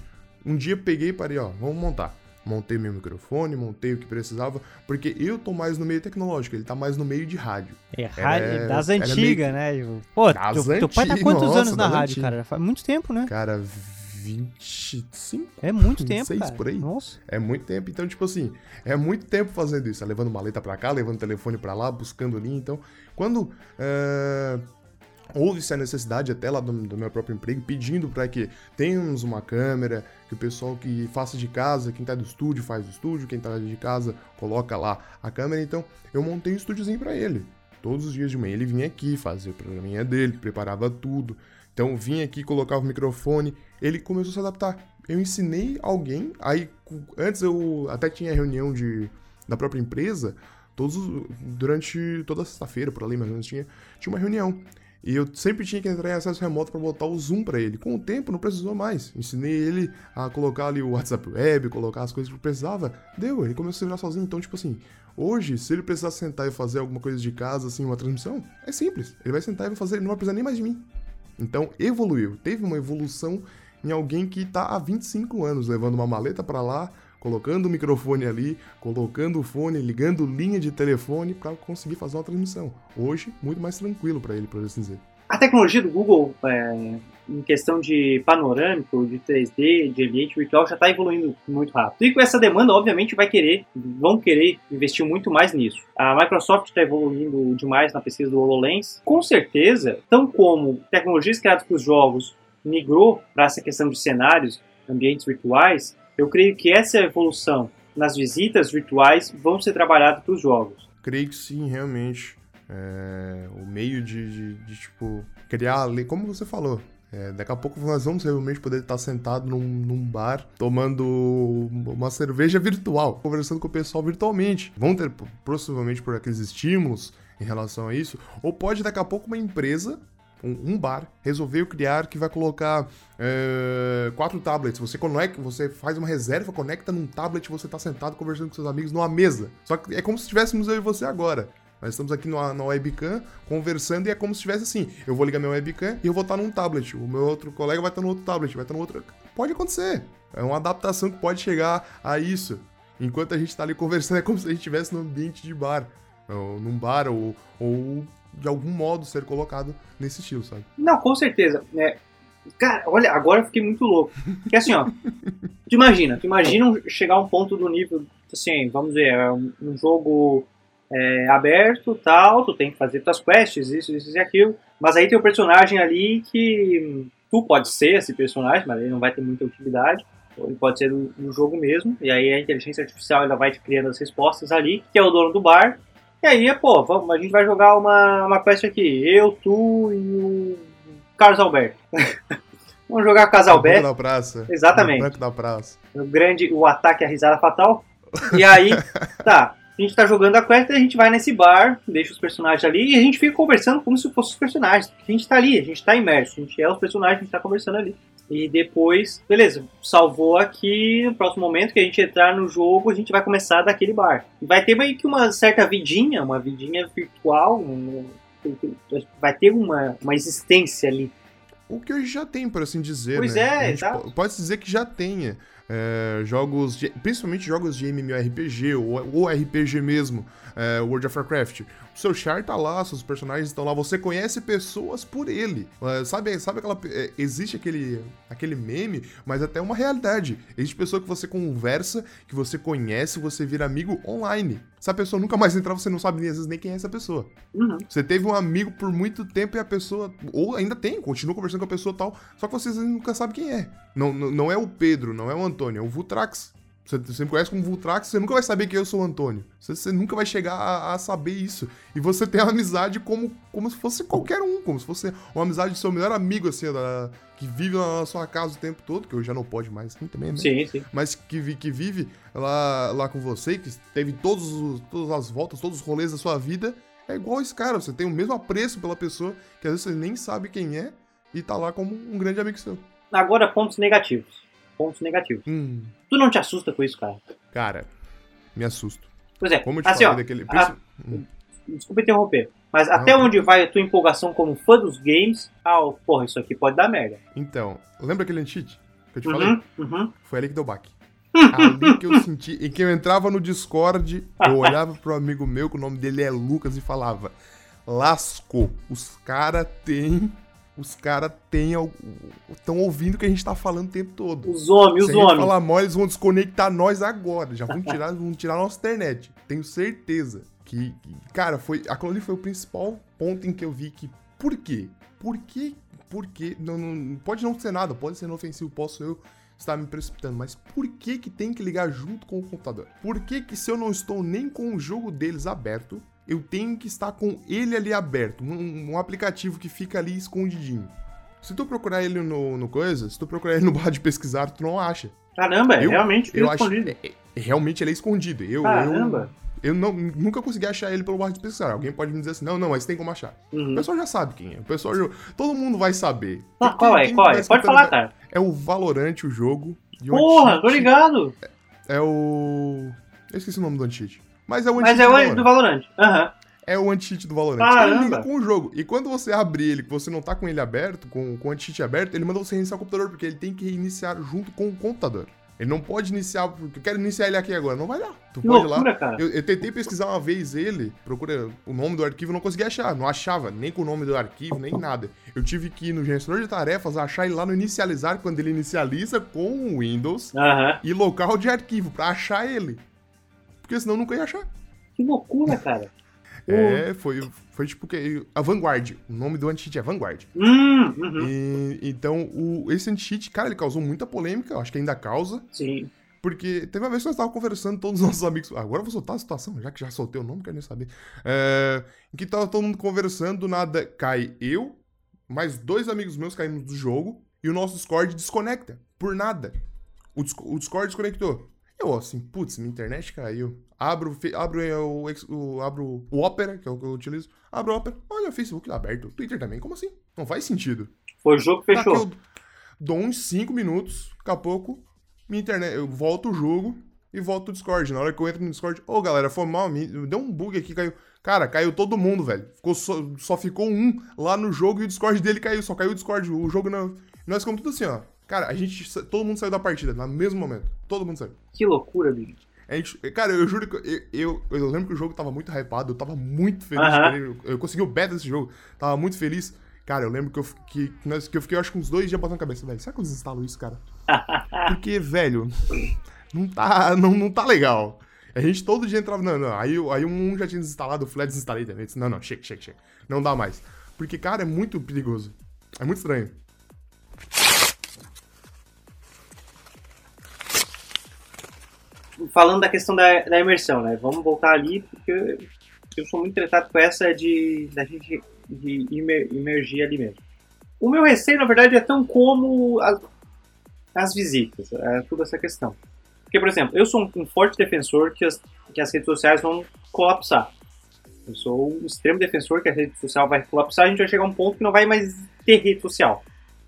Um dia peguei e parei, ó, vamos montar. Montei meu microfone, montei o que precisava, porque eu tô mais no meio tecnológico, ele tá mais no meio de rádio. É, rádio é, das antigas, né? Tipo, pô, das teu, teu pai tá quantos Nossa, anos na rádio, antigas. cara? Faz muito tempo, né? Cara, 25. É muito tempo, 26 cara. por aí. Nossa. É muito tempo. Então, tipo assim, é muito tempo fazendo isso. É levando maleta pra cá, levando telefone pra lá, buscando ali. Então, quando é, houve-se a necessidade até lá do, do, meu próprio emprego, pedindo para que tenhamos uma câmera, que o pessoal que faça de casa, quem tá do estúdio faz do estúdio, quem tá de casa coloca lá a câmera. Então, eu montei um estúdiozinho para ele. Todos os dias de manhã ele vinha aqui, fazia o programinha dele, preparava tudo. Então vinha aqui, colocava o microfone, ele começou a se adaptar. Eu ensinei alguém, aí antes eu até tinha reunião de, da própria empresa, todos durante toda sexta-feira, por ali mais ou menos, tinha, tinha uma reunião. E eu sempre tinha que entrar em acesso remoto para botar o Zoom para ele. Com o tempo não precisou mais. Ensinei ele a colocar ali o WhatsApp Web, colocar as coisas que precisava. Deu, ele começou a se virar sozinho. Então, tipo assim, hoje, se ele precisar sentar e fazer alguma coisa de casa, assim, uma transmissão, é simples. Ele vai sentar e vai fazer, ele não vai precisar nem mais de mim. Então, evoluiu. Teve uma evolução em alguém que tá há 25 anos levando uma maleta para lá, colocando o microfone ali, colocando o fone, ligando linha de telefone para conseguir fazer uma transmissão. Hoje, muito mais tranquilo para ele, por assim dizer. A tecnologia do Google, é, em questão de panorâmico, de 3D, de ambiente virtual, já está evoluindo muito rápido. E com essa demanda, obviamente, vai querer, vão querer investir muito mais nisso. A Microsoft está evoluindo demais na pesquisa do HoloLens. Com certeza, tão como tecnologias criadas para os jogos migrou para essa questão de cenários, ambientes virtuais, eu creio que essa evolução nas visitas virtuais vão ser trabalhadas para os jogos. Creio que sim, realmente. É, o meio de, de, de, tipo, criar como você falou, é, daqui a pouco nós vamos realmente poder estar sentado num, num, bar, tomando uma cerveja virtual, conversando com o pessoal virtualmente. Vão ter, possivelmente, por aqueles estímulos em relação a isso, ou pode daqui a pouco uma empresa um, bar resolveu criar que vai colocar é, quatro tablets. Você conecta, você faz uma reserva, conecta num tablet, você tá sentado conversando com seus amigos numa mesa. Só que é como se estivéssemos eu e você agora. Nós estamos aqui na, na webcam conversando e é como se estivesse assim. Eu vou ligar minha webcam e eu vou estar num tablet. O meu outro colega vai estar no outro tablet, vai estar no outro. Pode acontecer. É uma adaptação que pode chegar a isso. Enquanto a gente está ali conversando, é como se a gente estivesse num ambiente de bar. Ou num bar, ou, ou de algum modo ser colocado nesse estilo, sabe? Não, com certeza. É, cara, olha, agora eu fiquei muito louco. Porque assim, ó, tu imagina, tu imagina chegar a um ponto do nível, assim, vamos ver, é um, um jogo é, aberto, tal, tu tem que fazer tuas quests, isso, isso e aquilo, mas aí tem o um personagem ali que tu pode ser esse personagem, mas ele não vai ter muita utilidade, ele pode ser do jogo mesmo, e aí a inteligência artificial ela vai te criando as respostas ali, que é o dono do bar, e aí, pô, vamos, a gente vai jogar uma, uma quest aqui. Eu, tu e o Carlos Alberto. vamos jogar com o Carlos Alberto. da praça. Exatamente. Branco da praça. O grande, o ataque, a risada fatal. E aí, tá. A gente tá jogando a quest e a gente vai nesse bar, deixa os personagens ali e a gente fica conversando como se fossem os personagens. Porque a gente tá ali, a gente tá imerso, a gente é os personagens, a gente tá conversando ali. E depois, beleza, salvou aqui, no próximo momento que a gente entrar no jogo, a gente vai começar daquele bar. Vai ter meio que uma certa vidinha, uma vidinha virtual, um, vai ter uma, uma existência ali. O que hoje já tem, por assim dizer. Pois né? é, tá. Pode dizer que já tenha. É, jogos, de, principalmente jogos de MMORPG ou, ou RPG mesmo, é, World of Warcraft. O seu char tá lá, seus personagens estão lá, você conhece pessoas por ele. Uh, sabe, sabe aquela. É, existe aquele, aquele meme, mas até uma realidade. Existe pessoa que você conversa, que você conhece, você vira amigo online. Se a pessoa nunca mais entrar, você não sabe nem, às vezes nem quem é essa pessoa. Uhum. Você teve um amigo por muito tempo e a pessoa. Ou ainda tem, continua conversando com a pessoa tal, só que você nunca sabe quem é. Não, não, não é o Pedro, não é o Antônio, é o Vutrax. Você, você me conhece como Vultrax, você nunca vai saber que eu sou o Antônio. Você, você nunca vai chegar a, a, saber isso. E você tem uma amizade como, como se fosse qualquer um, como se fosse uma amizade do seu melhor amigo, assim, da, que vive na sua casa o tempo todo, que hoje já não pode mais assim também, né? Sim, sim. Mas que, que vive lá, lá com você, que teve todos os, todas as voltas, todos os rolês da sua vida. É igual esse cara, você tem o mesmo apreço pela pessoa, que às vezes você nem sabe quem é, e tá lá como um grande amigo seu. Agora, pontos negativos pontos negativos. Hum. Tu não te assusta com isso, cara? Cara, me assusto. Pois é, Como eu te assim, falei ó, daquele... a- Hum. desculpa interromper, mas até Não. onde vai a tua empolgação como fã dos games, ah, porra, isso aqui pode dar merda. Então, lembra aquele cheat que eu te falei? Uhum, uhum. Foi ali que deu baque. Ali que eu senti, em que eu entrava no Discord, eu olhava pro amigo meu, que o nome dele é Lucas, e falava: Lascou, os cara tem. Os cara tem. Estão ouvindo o que a gente tá falando o tempo todo. Os homens, Se os homens. falar mal, eles vão desconectar nós agora. Já vão tirar, vão tirar nossa internet. Tenho certeza. Que, que, cara, foi. Aquilo ali foi o principal ponto em que eu vi que. Por quê? Por quê? Por quê? Não, não- pode não ser nada, pode ser inofensivo, posso eu estar me precipitando, mas por que que tem que ligar junto com o computador? Por que que se eu não estou nem com o jogo deles aberto, eu tenho que estar com ele ali aberto, um, um aplicativo que fica ali escondidinho. Se tu procurar ele no, no coisa, se tu procurar ele no bar de pesquisar, tu não acha. Caramba, é Eu- realmente Eu acho, escondido. é- é- realmente ele é escondido. Eu, Caramba. eu, eu não, nunca consegui achar ele pelo bar de pesquisar. Alguém pode me dizer assim, não, não, mas tem como achar. O Uhum. pessoal já sabe quem é. O pessoal já, todo mundo vai saber. Ah, Quem- qual é? quem Qual é? Pode falar, cara. É o Valorant, o jogo. o Porra, tô ligado. É o... Eu esqueci o nome do anti-cheat. Mas é o Mas anti-cheat é do Valorant. do Valorant. Aham. É o anti-cheat do Valorant. Caramba. Ele liga com o jogo. E quando você abrir ele, que você não tá com ele aberto, com, com o anti-cheat aberto, ele manda você reiniciar o computador, porque ele tem que reiniciar junto com o computador. Ele não pode iniciar, porque eu quero iniciar ele aqui agora. Não vai dar. Tu Que pode ir lá. loucura, cara. Eu, eu tentei pesquisar uma vez ele, procura o nome do arquivo, não consegui achar. Não achava, nem com o nome do arquivo, nem nada. Eu tive que ir no gerenciador de tarefas, achar ele lá no inicializar, quando ele inicializa com o Windows, Aham. e local de arquivo, pra achar ele. Porque senão nunca ia achar. Que loucura, cara. É, foi, foi tipo que. A Vanguard. O nome do anti-cheat é Vanguard. Hum, uhum. E, então, o, esse anti-cheat, cara, ele causou muita polêmica, eu acho que ainda causa. Sim. Porque teve uma vez que nós estávamos conversando, todos os nossos amigos. Agora eu vou soltar a situação, já que já soltei o nome, quero nem saber. É, em que tava todo mundo conversando, do nada cai eu, mais dois amigos meus caímos do jogo, e o nosso Discord desconecta. Por nada. O, o Discord desconectou. Eu, assim, putz, minha internet caiu. Abro, abro, é, o, ex- o- abro o Opera, que é o que eu utilizo. Abro o Opera. Olha o Facebook lá aberto. Twitter também. Como assim? Não faz sentido. Foi o jogo que fechou. eu dou uns 5 minutos, daqui a pouco, minha internet, eu volto o jogo e volto o Discord. Na hora que eu entro no Discord, ô galera, foi mal, me- deu um bug aqui, caiu. Cara, caiu todo mundo, velho. Ficou só, só ficou um lá no jogo e o Discord dele caiu, só caiu o Discord, o jogo não. Nós ficamos tudo assim, ó. Cara, a gente, todo mundo saiu da partida no mesmo momento. Todo mundo saiu. Que loucura, bicho. A gente, cara, eu juro que eu, eu, eu lembro que o jogo tava muito hypado, eu tava muito feliz. Ele, Eu, eu consegui o beta desse jogo, tava muito feliz. Cara, eu lembro que eu, que, que eu fiquei, acho que uns dois dias batendo a cabeça, velho. Será que eu desinstalo isso, cara? Porque, velho, não tá, não, não tá legal. A gente todo dia entrava. Não, não. Aí, aí um já tinha desinstalado, lá e desinstalei também. Disse, não, não, chega, chega, chega. Não dá mais. Porque, cara, é muito perigoso. É muito estranho. Falando da questão da, da imersão, né? Vamos voltar ali, porque eu sou muito tratado com essa de da gente de imer, ali mesmo. O meu receio, na verdade, é tão como a- as visitas, é toda essa questão. Porque, por exemplo, eu sou um, forte defensor que as, que as redes sociais vão colapsar. Eu sou um extremo defensor que a rede social vai colapsar, a gente vai chegar a um ponto que não vai mais ter rede social.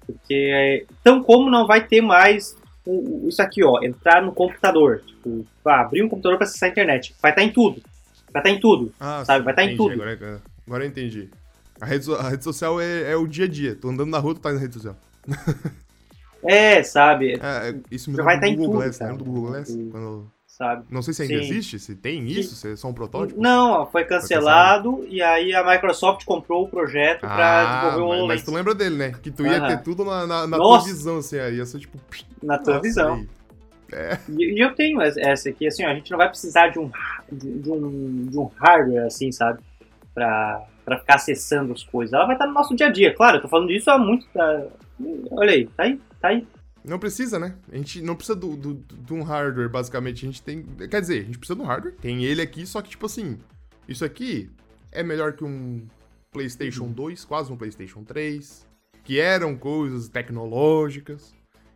Porque, é, tão como não vai ter mais isso aqui, ó, entrar no computador. Tipo, ah, abrir um computador para acessar a internet. Vai estar em tudo. Vai estar em tudo. Ah, Sabe, vai tá em tudo. Agora, agora eu entendi. A rede, a rede social é, é o dia a dia. Tô andando na rua, tu tá na rede social. É, sabe? É, é, isso me vai do tá em Google tudo, Glass, cara. lembra do Google Glass? Quando- Sabe? Não sei se ainda Sim. existe, se tem isso, se é só um protótipo. Não, ó, foi cancelado e aí a Microsoft comprou o projeto para Ah, desenvolver o mas, tu lembra dele, né? Que tu ia Aham. ter tudo na, na, na tua visão, assim, aí ia ser tipo... na tua nossa, visão. aí. E, e eu tenho es- essa aqui, assim, ó, a gente não vai precisar de um, de, um, de um hardware, assim, sabe? Pra, pra ficar acessando as coisas. Ela vai estar no nosso dia a dia. Claro, eu tô falando disso há muito. olha aí, tá aí, tá aí. Não precisa, né? A gente não precisa do, do- do- de um hardware, basicamente. A gente tem... Quer dizer, a gente precisa de um hardware. Tem ele aqui, só que, tipo assim... Isso aqui é melhor que um PlayStation 2, quase um PlayStation 3. Que eram coisas tecnológicas.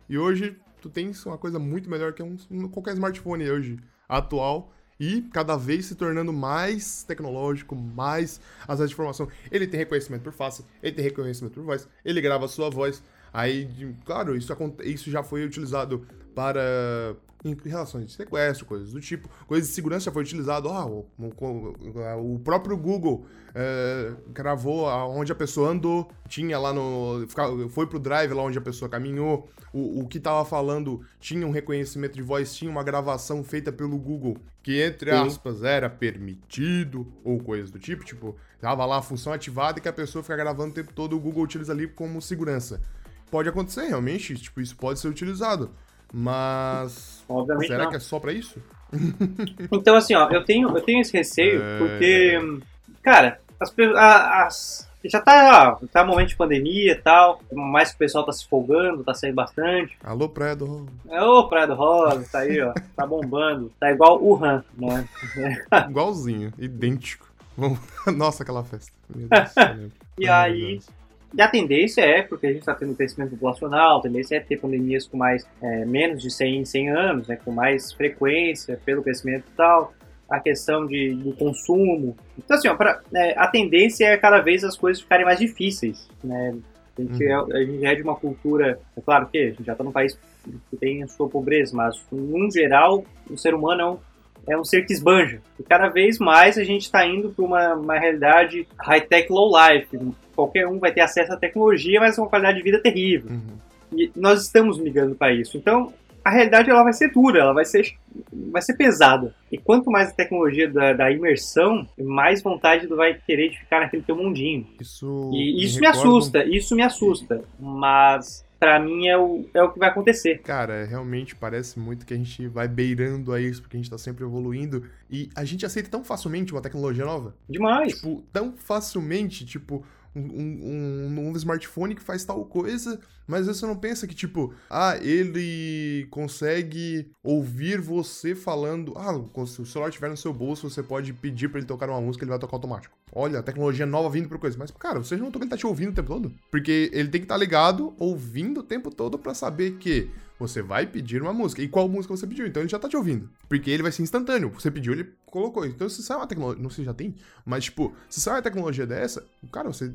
E hoje, tu tens uma coisa muito melhor que um, qualquer smartphone hoje, atual. E cada vez se tornando mais tecnológico, mais as de informação. Ele tem reconhecimento por face, ele tem reconhecimento por voz, ele grava a sua voz. Aí, claro, isso, isso já foi utilizado para em relações de sequestro, coisas do tipo. Coisas de segurança já foi utilizado. O, o- próprio Google é, gravou aonde a pessoa andou, tinha lá no. Foi pro drive lá onde a pessoa caminhou. O, o que tava falando tinha um reconhecimento de voz, tinha uma gravação feita pelo Google, que entre aspas era permitido, ou coisas do tipo, tipo, tava lá a função ativada e que a pessoa fica gravando o tempo todo, o Google utiliza ali como segurança. Pode acontecer, realmente, tipo, isso pode ser utilizado. Mas. Obviamente será não. que é só pra isso? Então, assim, ó, eu tenho, eu tenho esse receio É. porque, cara, as, as- já tá, tá momento de pandemia e tal, mais que o pessoal tá se folgando, tá saindo bastante. Alô, Predo. É, ô, Praia do Rosa, tá aí, ó, tá bombando, tá igual o Han, né? Igualzinho, idêntico. Nossa, aquela festa. Meu Deus, e aí, e a tendência é, porque a gente está tendo crescimento populacional, a tendência é ter pandemias com mais, é, menos de 100 em 100 anos, né, com mais frequência pelo crescimento e tal, a questão de, do consumo. Então, assim, ó, pra, é, a tendência é cada vez as coisas ficarem mais difíceis, né? A gente, uhum. é, a gente é de uma cultura, é claro que a gente já está num país que tem a sua pobreza, mas, no geral, o ser humano é um é um ser que esbanja. E cada vez mais a gente está indo para uma, uma realidade high-tech, low-life. Qualquer um vai ter acesso à tecnologia, mas com uma qualidade de vida terrível. Uhum. E nós estamos migrando para isso. Então, a realidade ela vai ser dura, ela vai ser, vai ser pesada. E quanto mais a tecnologia da, da imersão, mais vontade tu vai querer de ficar naquele teu mundinho. Isso e isso me, me assusta, isso me assusta. Mas para mim é o, é o que vai acontecer. Cara, realmente parece muito que a gente vai beirando a isso, porque a gente tá sempre evoluindo. E a gente aceita tão facilmente uma tecnologia nova. Demais. Tipo, tão facilmente, tipo, um, um, um, smartphone que faz tal coisa, mas você não pensa que, tipo, ah, ele consegue ouvir você falando. Ah, se o celular estiver no seu bolso, você pode pedir para ele tocar uma música, ele vai tocar automático. Olha, tecnologia nova vindo por coisa. Mas, cara, você não notou que ele tá te ouvindo o tempo todo? Porque ele tem que estar tá ligado, ouvindo o tempo todo para saber que você vai pedir uma música. E qual música você pediu? Então ele já tá te ouvindo. Porque ele vai ser instantâneo. Você pediu, ele colocou. Então se sai uma tecnologia. Não sei se já tem, mas tipo, se sai uma tecnologia dessa, cara, você.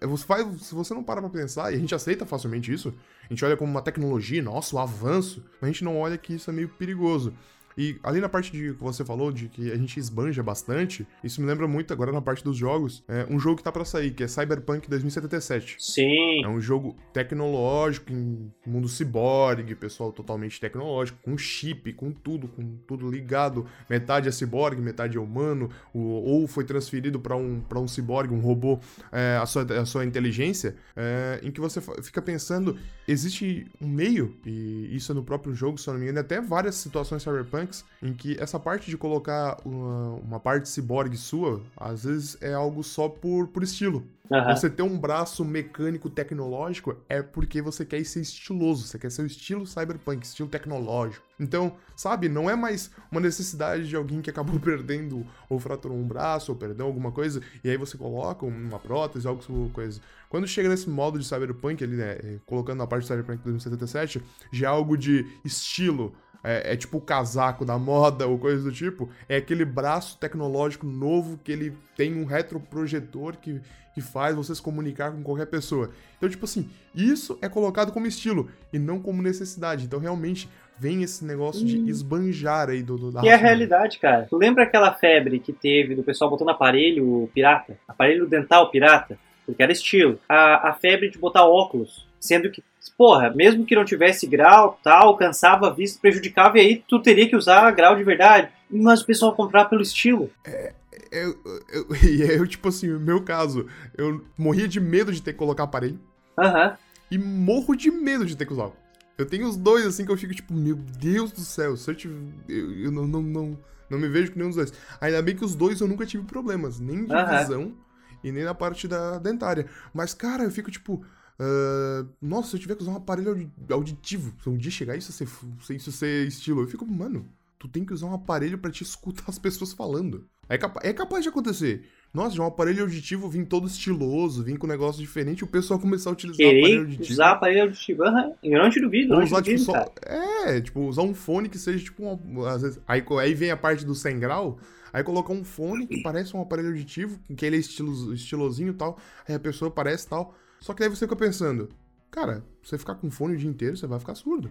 Você vai, se você não para pra pensar, e a gente aceita facilmente isso, a gente olha como uma tecnologia, nossa, o um avanço, mas a gente não olha que isso é meio perigoso. E ali na parte de que você falou, de que a gente esbanja bastante, isso me lembra muito agora na parte dos jogos, é um jogo que tá para sair, que é Cyberpunk 2077. Sim. É um jogo tecnológico, em mundo ciborgue, pessoal totalmente tecnológico, com chip, com tudo, com tudo ligado. Metade é ciborgue, metade é humano, ou foi transferido para um, pra um ciborgue, um robô, é, a, sua, a sua inteligência, é, em que você fica pensando, existe um meio, e isso é no próprio jogo, se eu não me engano, até várias situações cyberpunk em que essa parte de colocar uma, uma parte ciborgue sua, às vezes é algo só por, por estilo. Uhum. Você ter um braço mecânico tecnológico é porque você quer ser estiloso, você quer ser o estilo cyberpunk, estilo tecnológico. Então, sabe, não é mais uma necessidade de alguém que acabou perdendo ou fraturou um braço ou perdeu alguma coisa e aí você coloca uma prótese, algo coisa. Quando chega nesse modo de cyberpunk, ele, né, colocando na parte do cyberpunk 2077, já é algo de estilo, é, é, tipo o casaco da moda ou coisa do tipo, é aquele braço tecnológico novo que ele tem um retroprojetor que, que faz você se comunicar com qualquer pessoa. Então, tipo assim, isso é colocado como estilo e não como necessidade. Então, realmente, vem esse negócio de hum. esbanjar aí do, do da E é a realidade, cara. Tu lembra aquela febre que teve do pessoal botando aparelho pirata? Aparelho dental pirata? Porque era estilo. A, a febre de botar óculos. Sendo que porra, mesmo que não tivesse grau, tal, alcançava a vista, prejudicava, e aí tu teria que usar grau de verdade. Mas o pessoal comprar pelo estilo. É, eu, eu, eu, eu, tipo assim, no meu caso, eu morria de medo de ter que colocar aparelho. Aham. Uhum. E morro de medo de ter que usar. Eu tenho os dois, assim, que eu fico tipo, meu Deus do céu, se eu tiver. Eu, eu não, não, não, não me vejo com nenhum dos dois. Ainda bem que os dois eu nunca tive problemas, nem de uhum. visão e nem na parte da dentária. Mas, cara, eu fico tipo. Uh, nossa, se eu tiver que usar um aparelho auditivo, se um dia chegar isso ser, isso ser estilo, eu fico, mano, tu tem que usar um aparelho para te escutar as pessoas falando. É, capa é capaz de acontecer. Nossa, de um aparelho auditivo vir todo estiloso, vir com um negócio diferente e o pessoal começar a utilizar Querer aparelho auditivo. usar aparelho auditivo, uhum. eu não te duvido, não usar, te duvido, tipo, só, É, tipo, usar um fone que seja, tipo, uma, às vezes, aí, aí vem a parte do 100 grau, aí colocar um fone que parece um aparelho auditivo, que ele é estilo, estilosinho e tal, aí a pessoa parece tal, só que aí você fica pensando, cara, você ficar com fone o dia inteiro, você vai ficar surdo.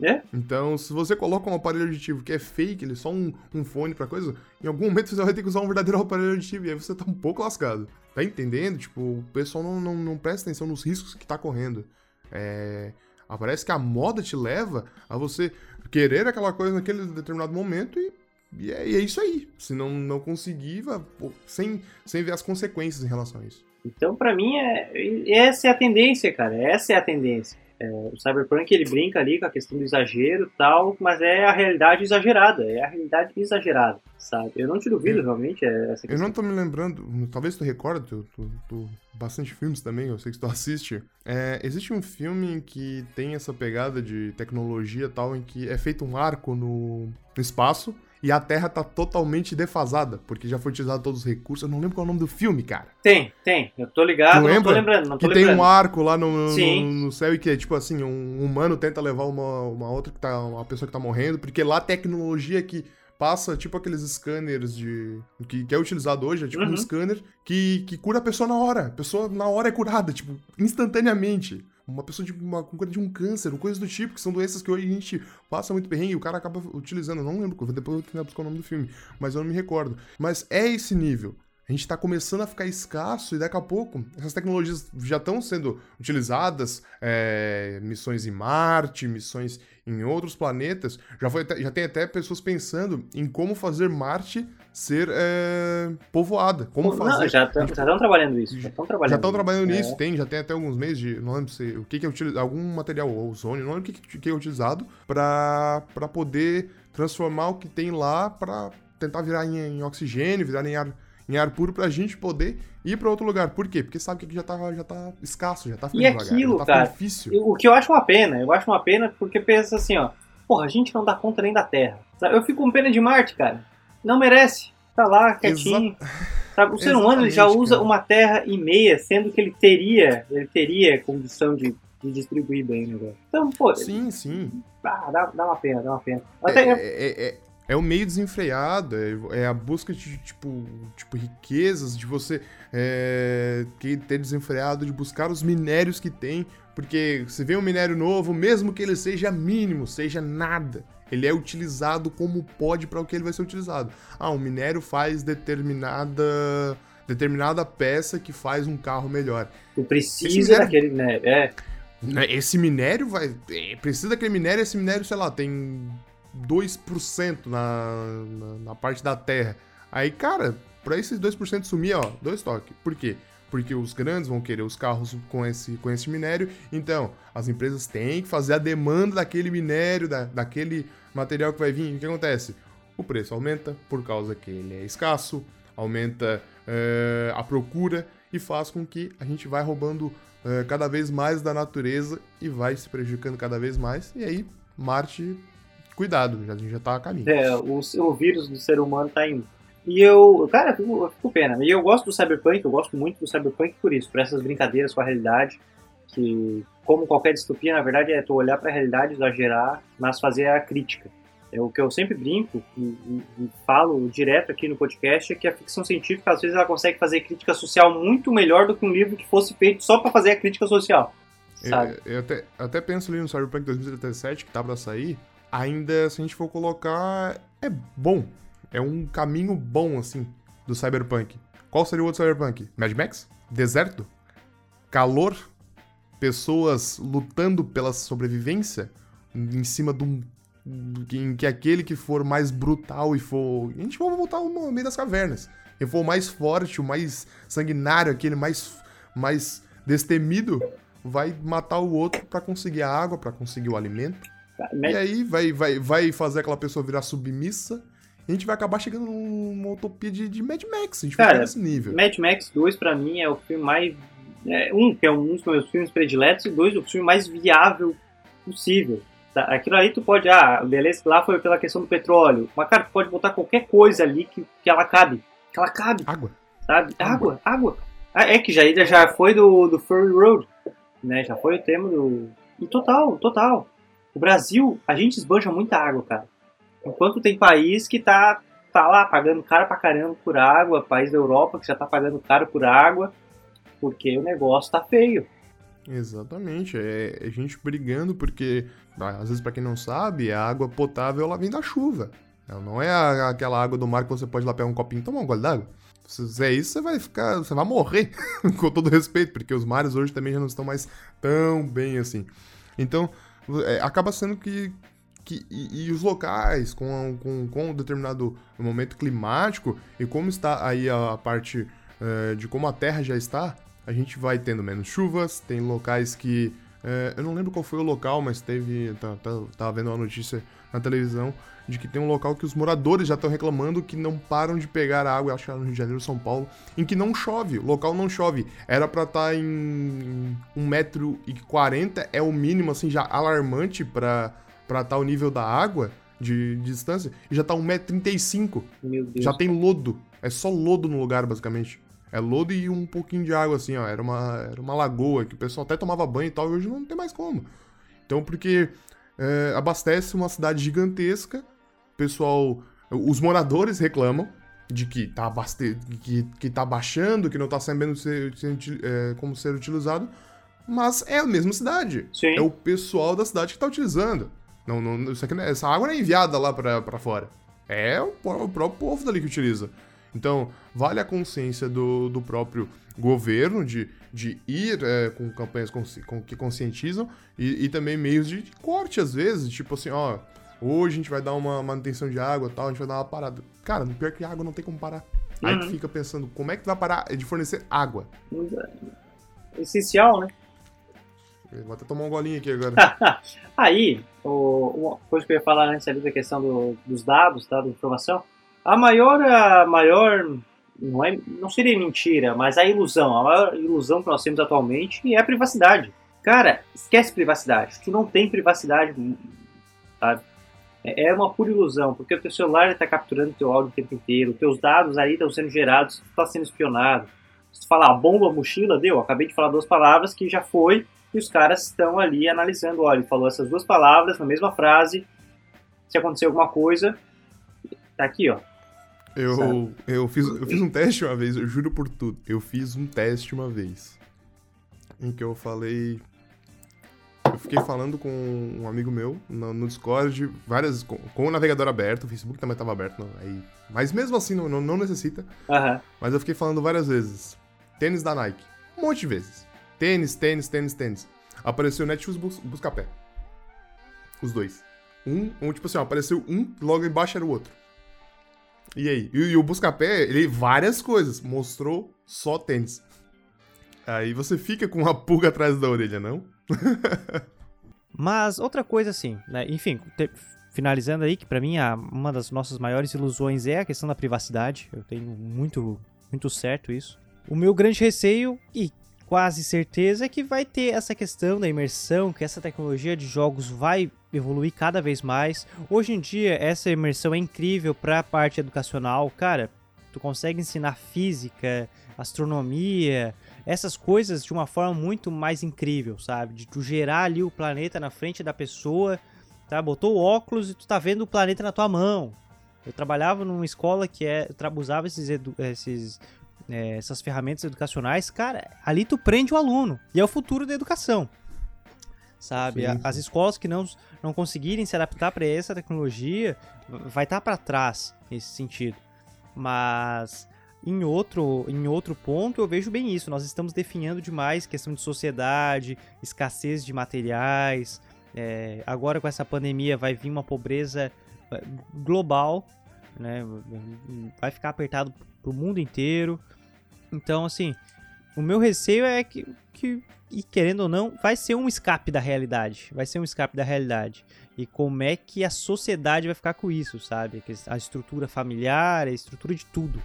É? Então, se você coloca um aparelho auditivo que é fake, ele é só um, um fone pra coisa, em algum momento você vai ter que usar um verdadeiro aparelho auditivo e aí você tá um pouco lascado. Tá entendendo? Tipo, o pessoal não, não, não presta atenção nos riscos que tá correndo. É. Parece que a moda te leva a você querer aquela coisa naquele determinado momento e, e, é, e é, isso aí. Se não, não conseguir, vai, sem, sem ver as consequências em relação a isso. Então, para mim, é, essa é a tendência, cara. Essa é a tendência. É, o Cyberpunk ele brinca ali com a questão do exagero tal, mas é a realidade exagerada, é a realidade exagerada, sabe? Eu não te duvido, realmente, é essa questão. Eu não tô me lembrando, talvez tu recorde, tu, tu, tu, bastante filmes também, eu sei que tu assiste. É, existe um filme em que tem essa pegada de tecnologia tal, em que é feito um arco no, no espaço, e a Terra tá totalmente defasada, porque já foi utilizado todos os recursos. Eu não lembro qual é o nome do filme, cara. Tem, tem. Eu tô ligado, não, não tô lembrando, não tô que lembrando. tem um arco lá no, no, no, céu e que é tipo assim, um humano tenta levar uma, uma outra que tá. uma pessoa que tá morrendo, porque lá a tecnologia que passa tipo aqueles scanners de. que, que é utilizado hoje, é tipo uhum. um scanner que, que cura a pessoa na hora. A pessoa na hora é curada, tipo, instantaneamente. Uma pessoa de uma, com de um câncer, coisas do tipo, que são doenças que hoje a gente passa muito perrengue e o cara acaba utilizando. Eu não lembro, depois eu vou tentar buscar o nome do filme, mas eu não me recordo. Mas é esse nível. A gente está começando a ficar escasso e daqui a pouco essas tecnologias já estão sendo utilizadas, é, missões em Marte, missões em outros planetas. Já, foi, já tem até pessoas pensando em como fazer Marte ser é, povoada. Como não, fazer. Já estão trabalhando isso. Já estão trabalhando, já trabalhando nisso, é. tem, já tem até alguns meses de. Não lembro se. O que, que é utilizado. Algum material ozônio, não lembro o que, que é utilizado para poder transformar o que tem lá para tentar virar em, em oxigênio, virar em ar em ar puro pra gente poder ir para outro lugar. Por quê? Porque sabe que já tá, já tá escasso, já tá ficando e aquilo, tá cara, difícil. O que eu acho uma pena, eu acho uma pena porque pensa assim, ó, porra, a gente não dá conta nem da Terra. Eu fico com pena de Marte, cara. Não merece. Tá lá, quietinho. Exa... Sabe? O ser humano ele já usa cara. uma terra e meia, sendo que ele teria, ele teria condição de, de distribuir bem o negócio. Então, pô. Sim, sim. Ah, dá, dá uma pena, dá uma pena. Até... É, é, é, é o meio desenfreado, é, é, a busca de, tipo, tipo riquezas, de você é, ter desenfreado, de buscar os minérios que tem, porque você vê um minério novo, mesmo que ele seja mínimo, seja nada, ele é utilizado como pode para o que ele vai ser utilizado. Ah, um minério faz determinada determinada peça que faz um carro melhar. Tu precisa minério, daquele minério, é. Né, esse minério vai. É, precisa daquele minério, esse minério, sei lá, tem 2% na, na, na parte da terra. Aí, cara, para esses 2% sumir, ó, dois toques. Por quê? Porque os grandes vão querer os carros com esse, com esse minério. Então, as empresas têm que fazer a demanda daquele minério, da, daquele material que vai vir. O que acontece? O preço aumenta por causa que ele é escasso, aumenta é, a procura e faz com que a gente vai roubando é, cada vez mais da natureza e vai se prejudicando cada vez mais. E aí, Marte cuidado, a gente já tá a caminho. É, o, o vírus do ser humano tá indo. E eu, cara, eu fico, eu fico pena. E eu gosto do Cyberpunk, eu gosto muito do Cyberpunk por isso, por essas brincadeiras com a realidade, que, como qualquer distopia, na verdade, é tu olhar para a realidade, exagerar, mas fazer a crítica. É o que eu sempre brinco e, e, e, falo direto aqui no podcast é que a ficção científica, às vezes, ela consegue fazer crítica social muito melhor do que um livro que fosse feito só para fazer a crítica social. Sabe? Eu, eu até, até penso ali no Cyberpunk 2037, que tá pra sair, ainda, se a gente for colocar, é bom. É um caminho bom, assim, do Cyberpunk. Qual seria o outro Cyberpunk? Mad Max? Deserto? Calor? Pessoas lutando pela sobrevivência? Em cima de um. Em que aquele que for mais brutal e for. A gente vai voltar no meio das cavernas. E for o mais forte, o mais sanguinário, aquele mais, mais destemido, vai matar o outro para conseguir a água, para conseguir o alimento. E aí vai, vai, vai fazer aquela pessoa virar submissa. A gente vai acabar chegando numa utopia de, de Mad Max. A gente Cara, nesse nível. Mad Max 2, pra mim, é o filme mais. É, um, que é um dos meus filmes prediletos, e dois, o filme mais viável possível. Tá? Aquilo ali tu pode. Ah, beleza, lá foi pela questão do petróleo. Mas, cara, tu pode botar qualquer coisa ali que, que ela cabe. Que ela cabe. Água. Sabe? Água, água. Ah, é que já, já foi do, do Furry Road. Né? Já foi o tema do. E total, total. O Brasil, a gente esbanja muita água, cara. Enquanto tem país que tá, tá lá pagando caro pra caramba por água, país da Europa que já tá pagando caro por água, porque o negócio tá feio. Exatamente, é, é gente brigando porque, às vezes para quem não sabe, a água potável ela vem da chuva. Ela não é a, aquela água do mar que você pode lá pegar um copinho e tomar um gole d'água. Se fizer isso, você vai ficar. Você vai morrer, com todo respeito, porque os mares hoje também já não estão mais tão bem assim. Então, é, acaba sendo que. Que e, e os locais, com, com, com um determinado momento climático, e como está aí a, parte é, de como a Terra já está, a gente vai tendo menos chuvas, tem locais que. É, eu não lembro qual foi o local, mas teve. Tá, tá, tava vendo uma notícia na televisão de que tem um local que os moradores já estão reclamando que não param de pegar água, acho que era no Rio de Janeiro, São Paulo, em que não chove, o local não chove. Era para estar tá em 1,40m, é o mínimo, assim, já alarmante para estar tá o nível da água, de, de distância e já tá 1,35m. Meu Deus. Já tem lodo. É só lodo no lugar, basicamente. É lodo e um pouquinho de água, assim, ó. Era uma, era uma lagoa que o pessoal até tomava banho e tal, e hoje não tem mais como. Então, porque é, abastece uma cidade gigantesca, o pessoal. Os moradores reclamam de que tá, abaste... que, que tá baixando, que não tá sabendo ser, ser, é, como ser utilizado, mas é a mesma cidade. Sim. É o pessoal da cidade que tá utilizando. Não, não, isso aqui, não é- essa água não é enviada lá pra, pra fora. É o, o próprio povo dali que utiliza. Então, vale a consciência do, do próprio governo de, de ir é, com campanhas consci- com- que conscientizam e, e também meios de, corte, às vezes. Tipo assim, ó, hoje a gente vai dar uma manutenção de água tal, a gente vai dar uma parada. Cara, no pior que a água não tem como parar. Aí tu Uhum. fica pensando, como é que tu vai parar de fornecer água? Essencial, né? Vou até tomar um golinho aqui agora. Aí, o- uma coisa que eu ia falar antes ali da questão do- dos dados, tá, da informação, a maior, a maior, não, é, não seria mentira, mas a ilusão, a maior ilusão que nós temos atualmente é a privacidade. Cara, esquece privacidade. Tu não tem privacidade, sabe? É é uma pura ilusão, porque o teu celular está capturando teu áudio o tempo inteiro, teus dados aí estão sendo gerados, tu está sendo espionado. Se tu falar bomba, mochila, deu. Acabei de falar duas palavras que já foi e os caras estão ali analisando. Olha, ele falou essas duas palavras na mesma frase. Se acontecer alguma coisa, tá aqui, ó. Eu, Sabe? eu, fiz, eu fiz um teste uma vez, eu juro por tudo. Eu fiz um teste uma vez. Em que eu falei. Eu fiquei falando com um amigo meu no, no Discord, várias. Com, com o navegador aberto, o Facebook também tava aberto, não, aí, mas mesmo assim não, não, não necessita. Aham. Mas eu fiquei falando várias vezes. Tênis da Nike. Um monte de vezes. Tênis, tênis, tênis, tênis. Apareceu Netshoes Bus Buscapé. Os dois. Um, um, tipo assim, ó, apareceu um, logo embaixo era o outro. E aí? E, e o Buscapé, ele várias coisas. Mostrou só tênis. Aí você fica com uma pulga atrás da orelha, não? Mas outra coisa assim, né? Enfim, te- finalizando aí, que pra mim a- uma das nossas maiores ilusões é a questão da privacidade. Eu tenho muito, muito certo isso. O meu grande receio, e quase certeza, é que vai ter essa questão da imersão, que essa tecnologia de jogos vai evoluir cada vez mais. Hoje em dia, essa imersão é incrível pra parte educacional. Cara, tu consegue ensinar física, astronomia, essas coisas de uma forma muito mais incrível, sabe? De tu gerar ali o planeta na frente da pessoa, tá? Botou o óculos e tu tá vendo o planeta na tua mão. Eu trabalhava numa escola que é, usava esses, esses, é, essas ferramentas educacionais, cara, ali tu prende o aluno. E é o futuro da educação. Sabe? Sim. As escolas que não, não conseguirem se adaptar para essa tecnologia vai estar para trás nesse sentido. Mas em outro, em outro ponto, eu vejo bem isso. Nós estamos definhando demais questão de sociedade, escassez de materiais. é, agora com essa pandemia vai vir uma pobreza é, global, né? Vai ficar apertado pro mundo inteiro. Então, assim, o meu receio é que, que, e querendo ou não, vai ser um escape da realidade. Vai ser um escape da realidade. E como é que a sociedade vai ficar com isso, sabe? A estrutura familiar, a estrutura de tudo.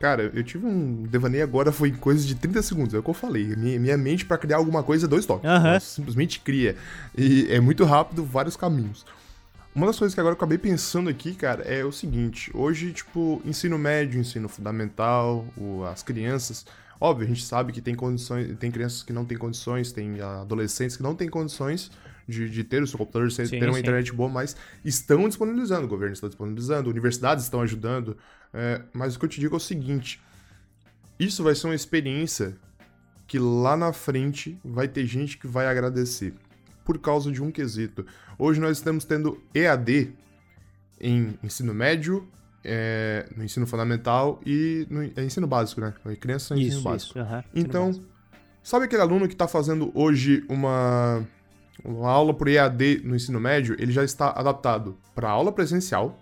Cara, eu tive um devaneio agora, foi em coisa de 30 segundos, é o que eu falei. Minha, minha mente pra criar alguma coisa é dois toques. Ela simplesmente cria. E é muito rápido, vários caminhos. Uma das coisas que agora eu acabei pensando aqui, cara, é o seguinte: hoje, tipo, ensino médio, ensino fundamental, o- as crianças. Óbvio, a gente sabe que tem condições, tem crianças que não têm condições, tem adolescentes que não têm condições de, de ter o seu computador, de Sim, ter uma sim. internet boa, mas estão disponibilizando, o governo está disponibilizando, universidades estão ajudando. é, mas o que eu te digo é o seguinte: isso vai ser uma experiência que lá na frente vai ter gente que vai agradecer por causa de um quesito. Hoje nós estamos tendo EAD em ensino médio, é, no ensino fundamental e no é ensino básico, né? Criança e ensino Isso, básico. isso. ensino Então, sabe aquele aluno que está fazendo hoje uma, uma aula por EAD no ensino médio? Ele já está adaptado para aula presencial,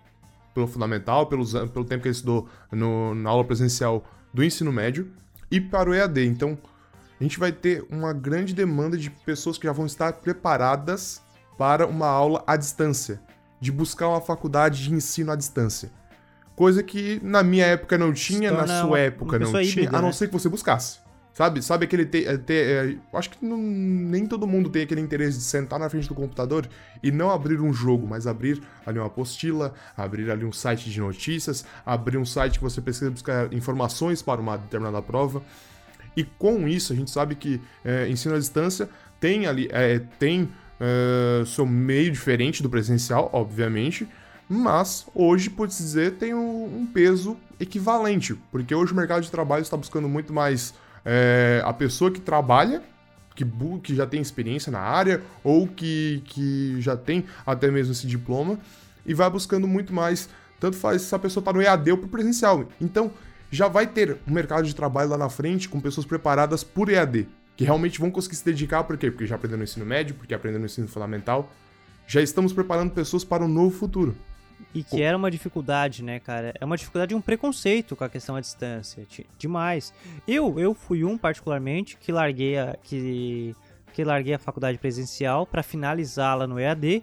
pelo fundamental, pelos, pelo tempo que ele estudou no- na aula presencial do ensino médio, e para o EAD. Então, a gente vai ter uma grande demanda de pessoas que já vão estar preparadas para uma aula à distância, de buscar uma faculdade de ensino à distância. Coisa que na minha época não tinha, na sua uma- época uma não tinha, híbrida, a não né? ser que você buscasse. Sabe, sabe aquele. Te, é, te, é, acho que não, nem todo mundo tem aquele interesse de sentar na frente do computador e não abrir um jogo, mas abrir ali uma apostila, abrir ali um site de notícias, abrir um site que você precisa buscar informações para uma determinada prova. E com isso, a gente sabe que é, ensino à distância tem ali. É, tem é, seu meio diferente do presencial, obviamente, mas hoje, pode-se dizer, tem um, um peso equivalente, porque hoje o mercado de trabalho está buscando muito mais é, a pessoa que trabalha, que, que já tem experiência na área, ou que, que já tem até mesmo esse diploma, e vai buscando muito mais, tanto faz se a pessoa está no EAD ou pro presencial. Então, já vai ter um mercado de trabalho lá na frente com pessoas preparadas por EAD, que realmente vão conseguir se dedicar, por quê? Porque já aprenderam no ensino médio, porque aprenderam no ensino fundamental. Já estamos preparando pessoas para um novo futuro. E que era uma dificuldade, né, cara? É uma dificuldade e um preconceito com a questão à distância. Demais. Eu, eu fui um, particularmente, que larguei a, que, que larguei a faculdade presencial para finalizá-la no EAD.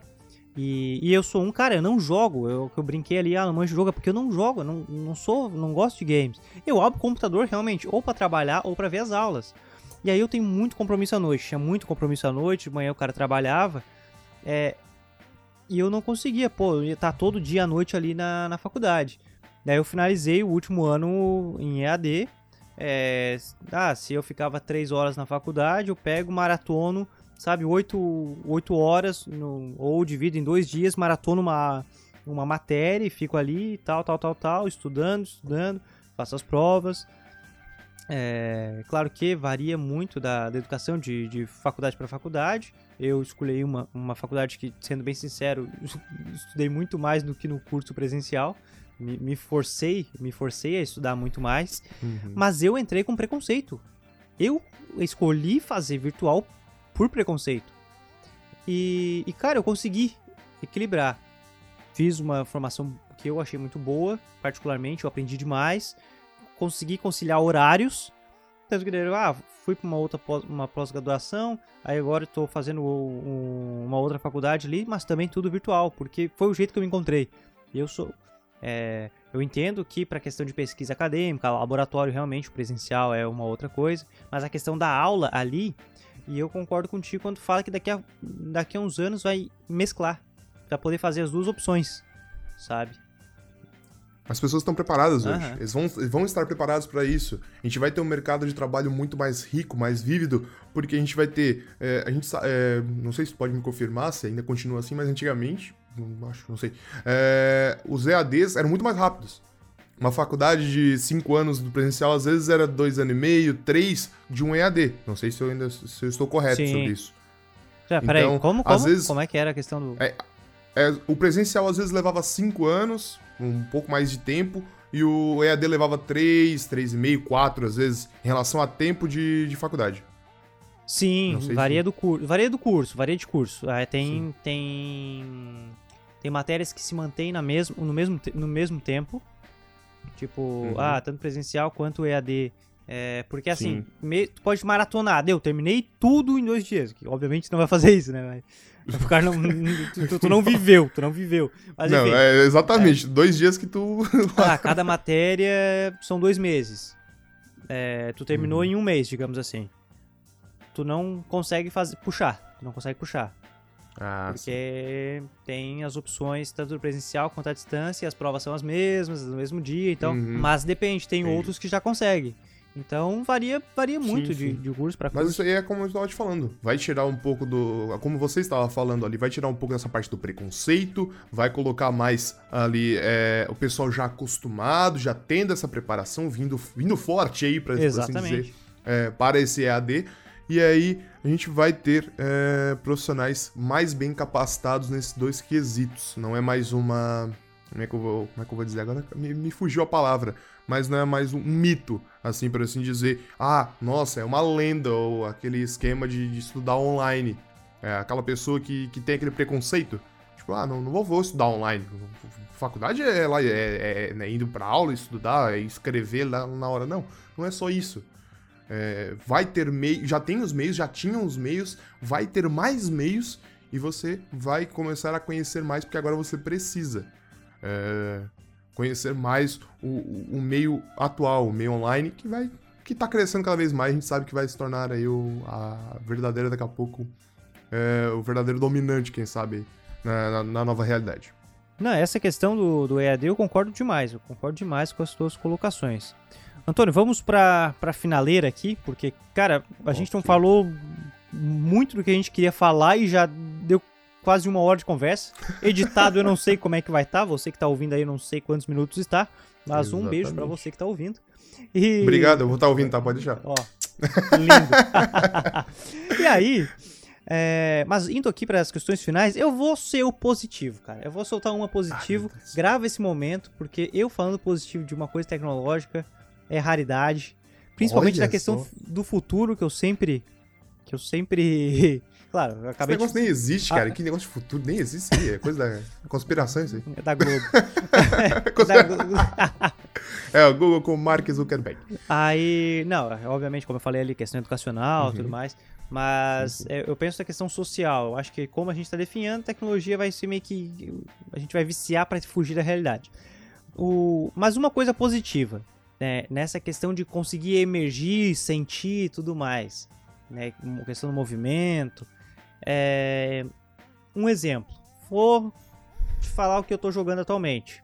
E, e, eu sou um cara, eu não jogo. Eu, eu brinquei ali, ah, manjo jogo, é porque eu não jogo, eu não, não sou, não gosto de games. Eu abro o computador realmente, ou para trabalhar ou para ver as aulas. E aí eu tenho muito compromisso à noite. Tinha muito compromisso à noite, de manhã o cara trabalhava. É, e eu não conseguia, pô, eu ia estar todo dia à noite ali na, na faculdade. Daí eu finalizei o último ano em EAD. É, ah, se eu ficava três horas na faculdade, eu pego maratono, sabe, oito, oito horas, no, ou divido em dois dias, maratono uma, uma matéria e fico ali, tal, tal, tal, tal, estudando, estudando, faço as provas. É, claro que varia muito da, da educação de, de faculdade para faculdade. Eu escolhi uma, uma faculdade que, sendo bem sincero, estudei muito mais do que no curso presencial. Me, me forcei, me forcei a estudar muito mais. Uhum. Mas eu entrei com preconceito. Eu escolhi fazer virtual por preconceito. E, e cara, eu consegui equilibrar. Fiz uma formação que eu achei muito boa, particularmente, eu aprendi demais consegui conciliar horários. Tanto que ah, fui para uma outra pós, uma pós-graduação, aí agora estou fazendo um, uma outra faculdade ali, mas também tudo virtual, porque foi o jeito que eu me encontrei. Eu sou. É, eu entendo que para a questão de pesquisa acadêmica, laboratório realmente presencial é uma outra coisa, mas a questão da aula ali, e eu concordo contigo quando fala que daqui a, daqui a uns anos vai mesclar, para poder fazer as duas opções, sabe? As pessoas estão preparadas hoje. Uhum. Eles, vão, eles vão estar preparados para isso. A gente vai ter um mercado de trabalho muito mais rico, mais vívido, porque a gente vai ter. É, a gente é, não sei se pode me confirmar se ainda continua assim, mas antigamente, não, acho, não sei. É, os EADs eram muito mais rápidos. Uma faculdade de 5 anos do presencial, às vezes era 2 anos e meio, 3 de um EAD. Não sei se eu ainda se eu estou correto Sim. sobre isso. Já, peraí, então, como, como, vezes, como é que era a questão do. É, é, o presencial às vezes levava 5 anos, um pouco mais de tempo, e o EAD levava 3, 3,5, 4 às vezes, em relação a tempo de, de faculdade. Sim, varia se... do curso, varia do curso, varia de curso. É, tem, tem tem matérias que se mantêm na mesmo, no, mesmo, no mesmo tempo, tipo, uhum. ah, tanto presencial quanto EAD. É, porque assim, me, tu pode maratonar, deu, terminei tudo em dois dias. Que, obviamente não vai fazer isso, né? Mas, o cara não, tu, tu, não viveu, tu não viveu. Mas, não, enfim, é exatamente, é, dois dias que tu. ah, cada matéria são dois meses. É, tu terminou uhum. em um mês, digamos assim. Tu não consegue fazer, puxar, tu não consegue puxar. Ah, porque sim. tem as opções tanto presencial quanto à distância, as provas são as mesmas, no mesmo dia, então. Uhum. Mas depende, tem Entendi. outros que já conseguem. Então varia, varia muito sim, sim. De, de curso para curso. Mas isso aí é como eu estava te falando. Vai tirar um pouco do. Como você estava falando ali, vai tirar um pouco dessa parte do preconceito, vai colocar mais ali é, o pessoal já acostumado, já tendo essa preparação, vindo, vindo forte aí, para assim dizer, é, para esse EAD. E aí a gente vai ter é, profissionais mais bem capacitados nesses dois quesitos. Não é mais uma. Como é que eu vou, como é que eu vou dizer agora? Me, me fugiu a palavra mas não é mais um mito, assim, por assim dizer. Ah, nossa, é uma lenda, ou aquele esquema de, de estudar online. É aquela pessoa que, que tem aquele preconceito. Tipo, ah, não, não vou, vou estudar online. Faculdade é, lá, é, é, né, indo pra aula, estudar, é escrever lá na hora. Não, não é só isso. É, vai ter meios, já tem os meios, já tinham os meios, vai ter mais meios e você vai começar a conhecer mais porque agora você precisa. É, conhecer mais o, o meio atual, o meio online, que vai que tá crescendo cada vez mais, a gente sabe que vai se tornar aí o, a verdadeira daqui a pouco, é, o verdadeiro dominante, quem sabe, na, na, na nova realidade. Não, essa questão do, do EAD eu concordo demais, eu concordo demais com as suas colocações. Antônio, vamos pra, pra finaleira aqui, porque, cara, a gente não falou muito do que a gente queria falar e já deu quase uma hora de conversa. Editado eu não sei como é que vai estar, tá, você que tá ouvindo aí eu não sei quantos minutos está, mas Exatamente. um beijo para você que tá ouvindo. E... Obrigado, eu vou estar tá ouvindo, tá? Pode deixar. Ó, lindo. e aí, é, mas indo aqui para as questões finais, eu vou ser o positivo, cara. Eu vou soltar uma positivo. Ai, grava esse momento, porque eu falando positivo de uma coisa tecnológica é raridade. Principalmente Olha na questão só. do futuro, que eu sempre. Que eu sempre. Claro, eu acabei Esse negócio de... nem existe, cara. Ah. Que negócio de futuro nem existe aí. É coisa da conspiração isso aí. É da Globo. é, da Globo. é, o Google com Mark Zuckerberg. Aí, não, obviamente, como eu falei ali, questão educacional e uhum. tudo mais. Mas é, eu penso na questão social. Eu acho que como a gente está definhando, a tecnologia vai ser meio que. A gente vai viciar para fugir da realidade. O, mas uma coisa positiva, né, nessa questão de conseguir emergir, sentir e tudo mais. Né, questão do movimento. É, um exemplo. Vou te falar o que eu estou jogando atualmente.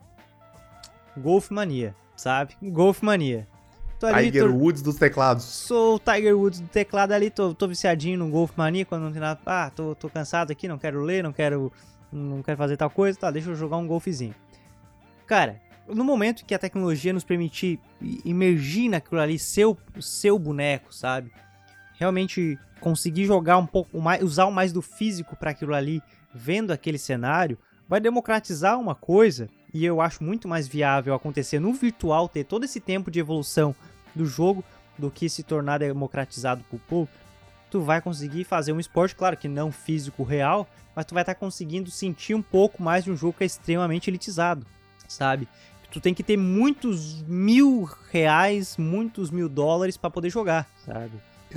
Golf Mania, sabe? Golf Mania. Tô ali, Tiger tô... Woods dos teclados. Sou o Tiger Woods do teclado ali, tô, tô viciadinho no Golf Mania quando não tem nada. Ah, tô, tô cansado aqui, não quero ler, não quero. Não quero fazer tal coisa, tá, deixa eu jogar um golfezinho. Cara, no momento que a tecnologia nos permitir imergir naquilo ali, seu, seu boneco, sabe? Realmente conseguir jogar um pouco mais, usar o mais do físico para aquilo ali, vendo aquele cenário, vai democratizar uma coisa e eu acho muito mais viável acontecer no virtual, ter todo esse tempo de evolução do jogo do que se tornar democratizado por povo, tu vai conseguir fazer um esporte, claro que não físico real, mas tu vai estar tá conseguindo sentir um pouco mais de um jogo que é extremamente elitizado, sabe? Tu tem que ter muitos mil reais, muitos mil dólares para poder jogar, sabe?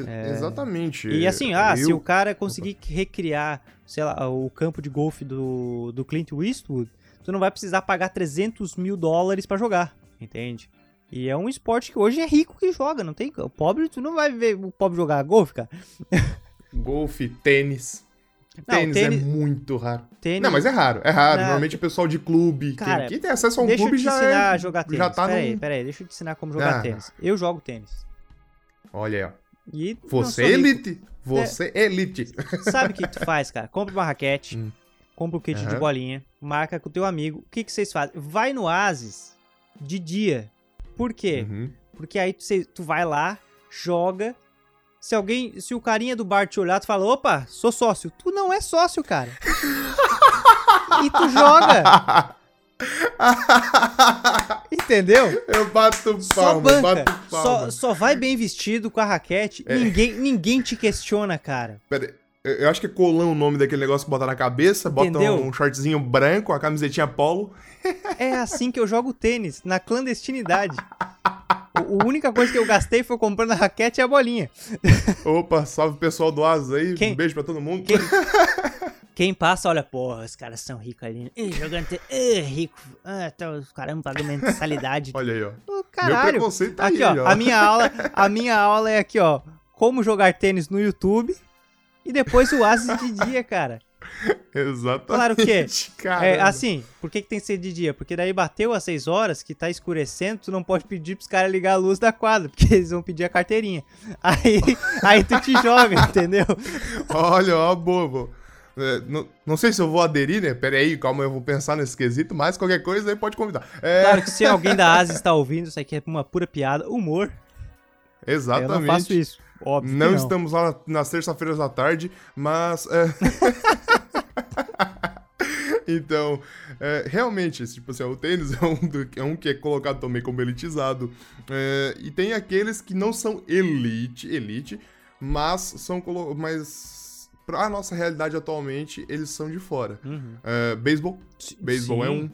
É... Exatamente. E assim, ah, Eu... se o cara conseguir recriar, sei lá, o campo de golfe do, do Clint Eastwood, tu não vai precisar pagar 300 mil dólares para jogar, entende? E é um esporte que hoje é rico que joga, não tem. O pobre, tu não vai ver o pobre jogar golfe, cara. Golfe, tênis. Não, tênis, tênis, é muito raro. Tênis... Não, mas é raro, é raro. Não. Normalmente o pessoal de clube, cara, quem, tem acesso a um clube já Deixa eu te ensinar é, a jogar tênis. Já tá peraí, num... peraí, deixa eu te ensinar como jogar ah. tênis. Eu jogo tênis. Olha aí, ó. E Você é elite. Você é elite. Sabe o que tu faz, cara? Compra uma raquete, hum. compra o um kit uhum. de bolinha, marca com o teu amigo. O que, que vocês fazem? Vai no Asis de dia por quê? Uhum. Porque aí tu, tu vai lá, joga. Se alguém, se o carinha do bar te olhar, tu fala, opa, sou sócio. Tu não é sócio, cara. e tu joga. Entendeu? Eu bato palma, banca, bato palma. Só, só vai bem vestido com a raquete. É. Ninguém, ninguém te questiona, cara. Pera eu acho que é colão o nome daquele negócio que bota na cabeça, Entendeu? bota um shortzinho branco, a camisetinha polo. É assim que eu jogo tênis, na clandestinidade. A única coisa que eu gastei foi comprando a raquete e a bolinha. Opa, salve pessoal do Asas aí. Quem, um beijo pra todo mundo. Quem, quem passa, olha, porra, os caras são ricos ali. Ih, jogando tênis. Ih, rico. Ah, tá, os caramba pagando mensalidade. olha aí, ó. Oh, caralho. Meu preconceito tá aqui, aí, ó, ó. A minha aula, a minha aula é aqui, ó. Como jogar tênis no YouTube. E depois o Asis de dia, cara. Exatamente. Claro que é, assim, por que, que tem que ser de dia? Porque daí bateu às 6 horas, que tá escurecendo, tu não pode pedir pros caras ligar a luz da quadra, porque eles vão pedir a carteirinha. Aí, aí tu te joga, entendeu? Olha, ó, bobo. É, não, não, sei se eu vou aderir, né? Pera aí, calma, eu vou pensar nesse quesito, mas qualquer coisa aí pode convidar. É... Claro que se alguém da Asis está ouvindo, isso aqui é uma pura piada, humor. Exatamente. Eu não faço isso. Óbvio não, não. estamos lá nas terça-feiras da tarde, mas. É... então, é, realmente, tipo assim, o tênis é um, do, é um que é colocado também como elitizado. É, e tem aqueles que não são elite, elite, mas são mas para a nossa realidade atualmente, eles são de fora. Uhum. É, beisebol. Beisebol é um.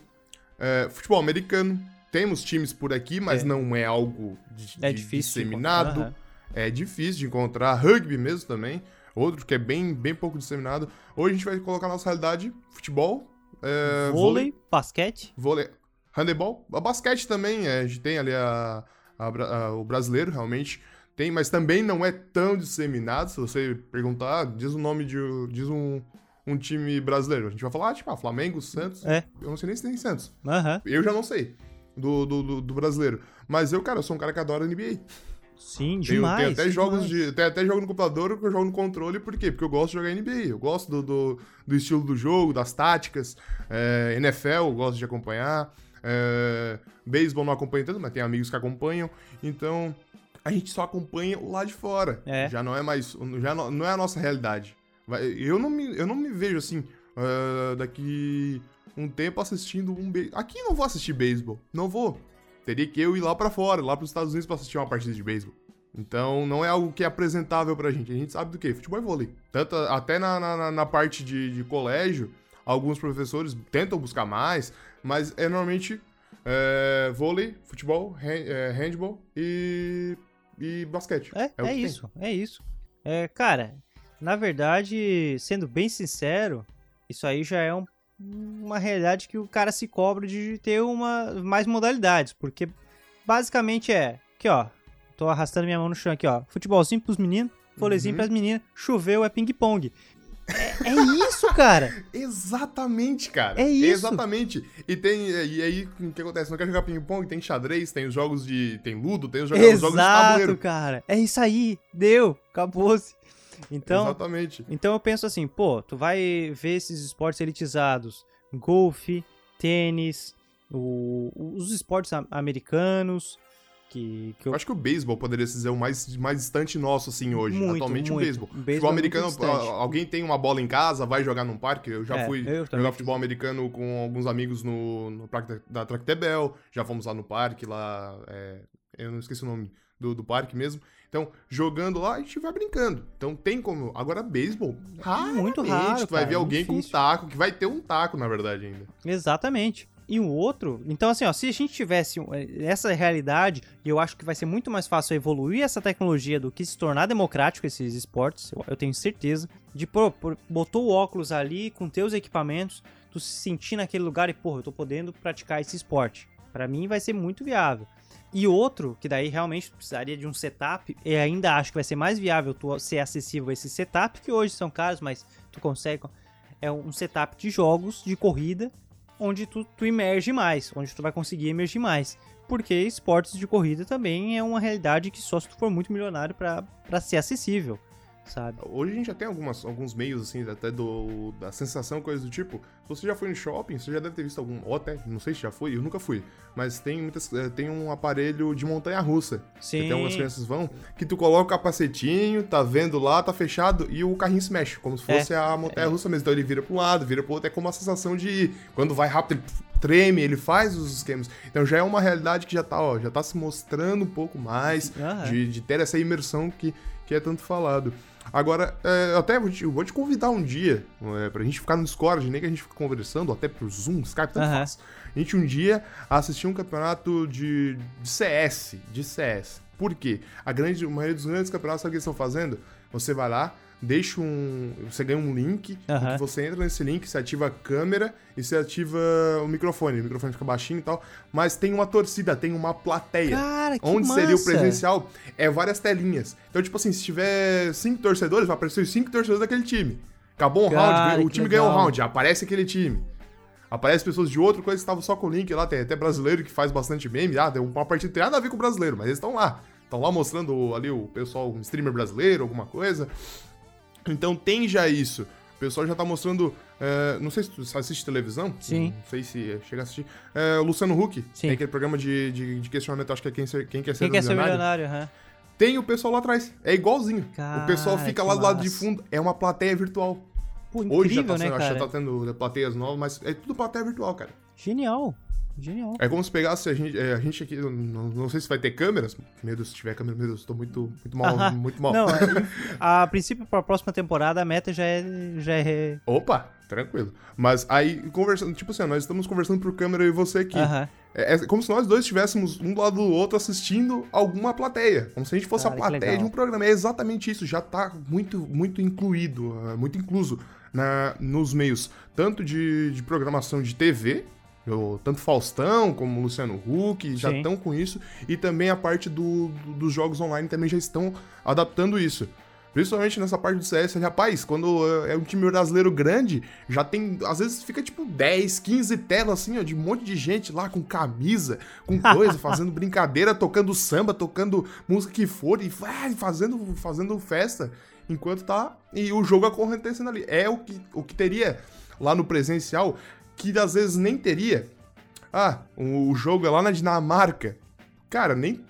É, futebol americano. Temos times por aqui, mas é. não é algo de, é de disseminado. Uhum é difícil de encontrar. Rugby mesmo também, outro que é bem, bem pouco disseminado. Hoje a gente vai colocar na nossa realidade futebol, é, vôlei, vôlei, basquete. Vôlei, handebol, basquete também, é, a gente tem ali a, a, a, o brasileiro, realmente. Tem, mas também não é tão disseminado. Se você perguntar, diz o nome de. Diz um, um time brasileiro. A gente vai falar, ah, tipo, ah, Flamengo, Santos. É. Eu não sei nem se tem Santos. Aham. Eu já não sei. Do, do, do, do brasileiro. Mas eu, cara, eu sou um cara que adora NBA. Sim, demais. tenho até jogos demais. de. Tem até jogo no computador que eu jogo no controle, por quê? Porque eu gosto de jogar NBA. Eu gosto do, do, do estilo do jogo, das táticas. É, NFL, eu gosto de acompanhar. É, beisebol não acompanho tanto, mas tem amigos que acompanham. Então, a gente só acompanha o lado de fora. É. Já não é mais. Já não, não é a nossa realidade. Eu não me, eu não me vejo assim. ah, daqui um tempo assistindo um beisebol. Aqui eu não vou assistir beisebol. Não vou. Teria que eu ir lá pra fora, lá pros Estados Unidos pra assistir uma partida de beisebol. Então não é algo que é apresentável pra gente. A gente sabe do que? Futebol e vôlei. Tanto até na, na, na- parte de, de colégio, alguns professores tentam buscar mais, mas é normalmente é, vôlei, futebol, hand, é, handball e, e basquete. É, é tem. isso, é isso. É, cara, na verdade, sendo bem sincero, isso aí já é um- uma realidade que o cara se cobra de ter uma, mais modalidades, porque basicamente é, aqui ó, tô arrastando minha mão no chão aqui ó, futebolzinho pros meninos, vôleizinho Uhum. pras meninas, choveu é ping-pong. É, é isso, cara! Exatamente, cara. É isso. Exatamente. E tem. E aí, o que acontece? Não quer jogar ping-pong? Tem xadrez, tem os jogos de. Tem ludo, tem os jogos, os jogos de Exato, tabuleiro. cara! É isso aí! Deu! Acabou-se! Então, Exatamente. Então eu penso assim, pô, tu vai ver esses esportes elitizados, golfe, tênis, o- os esportes americanos, que, que eu... Eu acho que o beisebol poderia ser o mais, mais distante nosso, assim, hoje. Muito, Atualmente muito. o beisebol. O beisebol Futebol é americano, alguém tem uma bola em casa, vai jogar num parque. Eu já É, fui eu jogar futebol americano com alguns amigos no, no parque da, da Tractebel. Já fomos lá no parque, lá. é, eu não esqueci o nome do, do parque mesmo. Então, jogando lá, a gente vai brincando. Então tem como. Agora, beisebol, muito raramente raro, Tu vai cara, ver alguém com um difícil. taco, que vai ter um taco, na verdade, ainda. Exatamente. E o outro, então assim, ó, se a gente tivesse eh, essa realidade, e eu acho que vai ser muito mais fácil evoluir essa tecnologia do que se tornar democrático esses esportes, eu, eu tenho certeza, de pô, pô, botou o óculos ali com teus equipamentos, tu se sentir naquele lugar e, porra, eu tô podendo praticar esse esporte. Pra mim vai ser muito viável. E outro, que daí realmente precisaria de um setup, e ainda acho que vai ser mais viável tu ser acessível esse setup, que hoje são caros, mas tu consegue. É um setup de jogos de corrida onde tu, tu emerge mais, onde tu vai conseguir emergir mais. Porque esportes de corrida também é uma realidade que só se tu for muito milionário pra ser acessível, sabe? Hoje a gente já tem algumas, alguns meios, assim, até do, da sensação, coisa do tipo. Se você já foi no shopping, você já deve ter visto algum. Ou até, não sei se já foi, eu nunca fui. Mas tem muitas. eh, Tem um aparelho de montanha-russa. Sim. Que até umas crianças vão. Que tu coloca o capacetinho, tá vendo lá, tá fechado, e o carrinho se mexe. Como se É. fosse a montanha-russa mesmo. Então ele vira pra um lado, vira pro outro. É como a sensação de. Quando vai rápido, ele treme, ele faz os esquemas. Então já é uma realidade que já tá, ó, já tá se mostrando um pouco mais Aham. de, de ter essa imersão que, que é tanto falado. Agora, é, eu até vou te, vou te convidar um dia é, pra gente ficar no Discord, nem que a gente fique conversando, até pro Zoom, Skype, tanto Aham. faz. A gente um dia assistir um campeonato de, de CS, de CS. Por quê? A grande a maioria dos grandes campeonatos, sabe o que eles estão fazendo? Você vai lá, deixa um. Você ganha um link, e você entra nesse link, você ativa a câmera e você ativa o microfone. O microfone fica baixinho e tal. Mas tem uma torcida, tem uma plateia. Cara, que Onde massa. seria o presencial? É várias telinhas. Então, tipo assim, se tiver cinco torcedores, vai aparecer os cinco torcedores daquele time. Acabou um Cara, round, o time ganhou um legal. round, aparece aquele time. Aparece pessoas de outra coisa que estavam só com o link lá, tem até brasileiro que faz bastante meme. Ah, deu uma partida tem nada a ver com o brasileiro, mas eles estão lá. Estão lá mostrando ali o pessoal, um streamer brasileiro, alguma coisa. Então tem já isso. O pessoal já tá mostrando. é, não sei se tu assiste televisão. Sim. Não sei se chega a assistir. É, o Luciano Huck. Sim. Tem aquele programa de, de, de questionamento, acho que é quem, ser- quem quer ser Quem quer ser milionário. milionário? aham. Tem o pessoal lá atrás. É igualzinho. Cara, o pessoal fica lá do lado de fundo. É uma plateia virtual. Pô, Hoje já incrível, tá, né, sendo- cara? já tá tendo plateias novas, mas é tudo plateia virtual, cara. Genial. Genial. É como se pegasse a gente, é, a gente aqui, não, não sei se vai ter câmeras. Deus, se tiver câmera, meu Deus, tô muito, muito mal, muito mal. Não, é- a princípio, pra próxima temporada, a meta já é. Já é... Opa, tranquilo. Mas aí, conversando, tipo assim, nós estamos conversando por câmera e você aqui. É, é como se nós dois estivéssemos um do lado do outro assistindo alguma plateia. Como se a gente fosse Cara, a plateia de um programa. É exatamente isso. Já tá muito, muito incluído, é, muito incluso na, nos meios, tanto de, de programação de TV, Eu, tanto Faustão como Luciano Huck já Sim. estão com isso. E também a parte do, do- dos jogos online também já estão adaptando isso. Principalmente nessa parte do CS, rapaz, quando é é um time brasileiro grande, já tem. Às vezes fica tipo 10, 15 telas assim, ó, de um monte de gente lá com camisa, com coisa, fazendo brincadeira, tocando samba, tocando música que for e fazendo, fazendo festa enquanto tá. E o jogo acontecendo ali. É o que, o que teria lá no presencial, que às vezes nem teria. Ah, o, jogo é lá na Dinamarca. Cara, nem.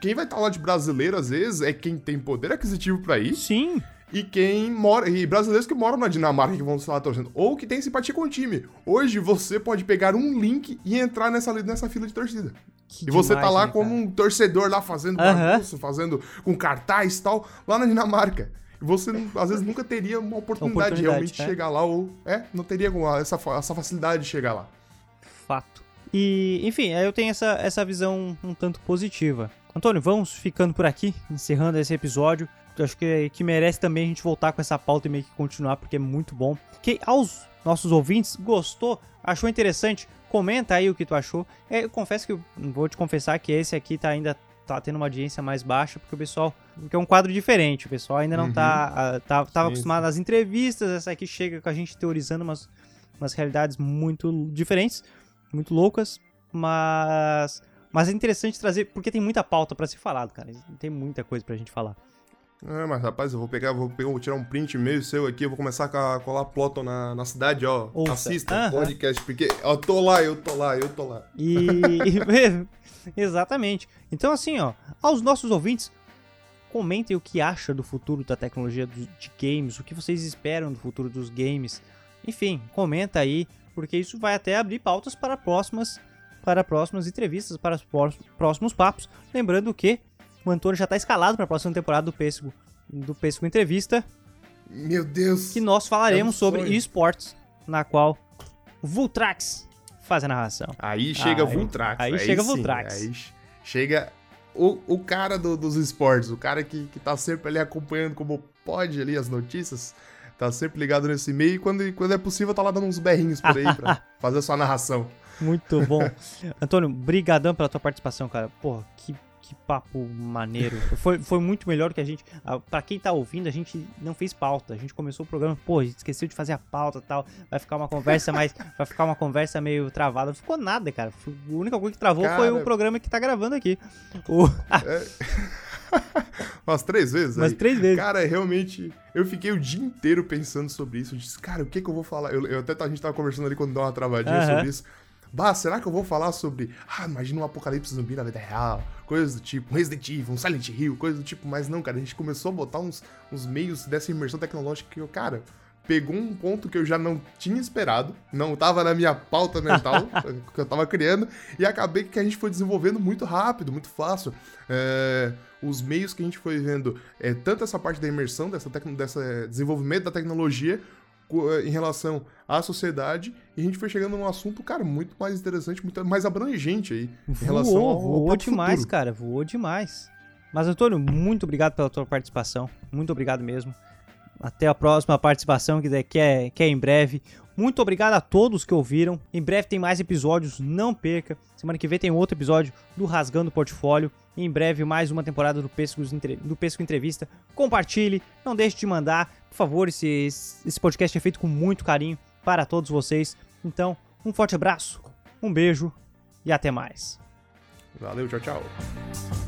Quem vai estar lá de brasileiro, às vezes, é quem tem poder aquisitivo pra ir Sim. e quem mora. E brasileiros que moram na Dinamarca que vão estar lá torcendo. Ou que tem simpatia com o time. Hoje você pode pegar um link e entrar nessa, nessa fila de torcida. Que E você demais, tá lá né, como um torcedor lá fazendo Aham. bagunça, fazendo com cartaz e tal, lá na Dinamarca. Você, às vezes, nunca teria uma oportunidade, de Oportunidade, realmente é. chegar lá, ou. É, não teria como essa, essa facilidade de chegar lá. Fato. E, enfim, aí eu tenho essa, essa visão um tanto positiva. Antônio, vamos ficando por aqui, encerrando esse episódio. Eu acho que, que merece também a gente voltar com essa pauta e meio que continuar, porque é muito bom. Que aos nossos ouvintes, gostou, achou interessante, comenta aí o que tu achou. É, eu confesso que eu vou te confessar que esse aqui tá ainda tá tendo uma audiência mais baixa, porque o pessoal. Porque é um quadro diferente, o pessoal ainda não Uhum. tá. tá tava Sim, acostumado às entrevistas, essa aqui chega com a gente teorizando umas, umas realidades muito diferentes, muito loucas, mas. Mas é interessante trazer, porque tem muita pauta pra ser falado, cara. Tem muita coisa pra gente falar. É, mas rapaz, eu vou pegar, vou, pegar, vou tirar um print meio seu aqui, eu vou começar a colar Ploton na, na cidade, ó. Ouça. Assista o podcast, porque eu tô lá, eu tô lá, eu tô lá. E. Exatamente. Então, assim, ó, aos nossos ouvintes, comentem o que acha do futuro da tecnologia do- de games, o que vocês esperam do futuro dos games. Enfim, comenta aí, porque isso vai até abrir pautas para próximas para próximas entrevistas, para os pró- próximos papos. Lembrando que o Antônio já está escalado para a próxima temporada do Pêssego, do Pêssego Entrevista, Meu Deus. que nós falaremos É um sobre esportes, na qual o Vultrax faz a narração. Aí chega Aí- Vultrax. aí chega sim, Vultrax. Aí ch- chega o, o cara do- dos esportes, o cara que, que tá sempre ali acompanhando como pode ali as notícias. Tá sempre ligado nesse meio e quando, quando é possível tá lá dando uns berrinhos por aí pra fazer a sua narração. Muito bom. Antônio, brigadão pela tua participação, cara. Porra, que, que papo maneiro. Foi, foi muito melhor que a gente... Pra quem tá ouvindo, a gente não fez pauta. A gente começou o programa, pô, a gente esqueceu de fazer a pauta e tal. Vai ficar uma conversa mais... vai ficar uma conversa meio travada. Não ficou nada, cara. Foi- A única coisa que travou foi Cara. o programa que tá gravando aqui. O, Umas três vezes mas aí. três vezes. Cara, realmente, eu fiquei o dia inteiro pensando sobre isso. Eu disse, cara, o que que eu vou falar? Eu, eu até a gente tava conversando ali quando deu uma travadinha Aham. sobre isso. Bah, será que eu vou falar sobre. Ah, imagina um apocalipse zumbi na vida real, coisas do tipo, um Resident Evil, um Silent Hill, coisas do tipo, mas não, cara, a gente começou a botar uns, uns meios dessa imersão tecnológica que eu, cara, pegou um ponto que eu já não tinha esperado, não tava na minha pauta mental que eu tava criando, e acabei que a gente foi desenvolvendo muito rápido, muito fácil. É, os meios que a gente foi vendo, é, tanto essa parte da imersão, dessa, dessa desenvolvimento da tecnologia, em relação à sociedade, e a gente foi chegando num assunto, cara, muito mais interessante, muito mais abrangente aí, em relação Voou, ao, ao voou demais, futuro. cara. Voou demais. Mas, Antônio, muito obrigado pela tua participação. Muito obrigado mesmo. Até a próxima participação, que, que, é, que é em breve. Muito obrigado a todos que ouviram. Em breve tem mais episódios, não perca. Semana que vem tem outro episódio do Rasgando o Portfólio. Em breve mais uma temporada do Pesco, do Pesco Entrevista. Compartilhe, não deixe de mandar. Por favor, esse, esse podcast é feito com muito carinho para todos vocês. Então, um forte abraço, um beijo e até mais. Valeu, tchau, tchau.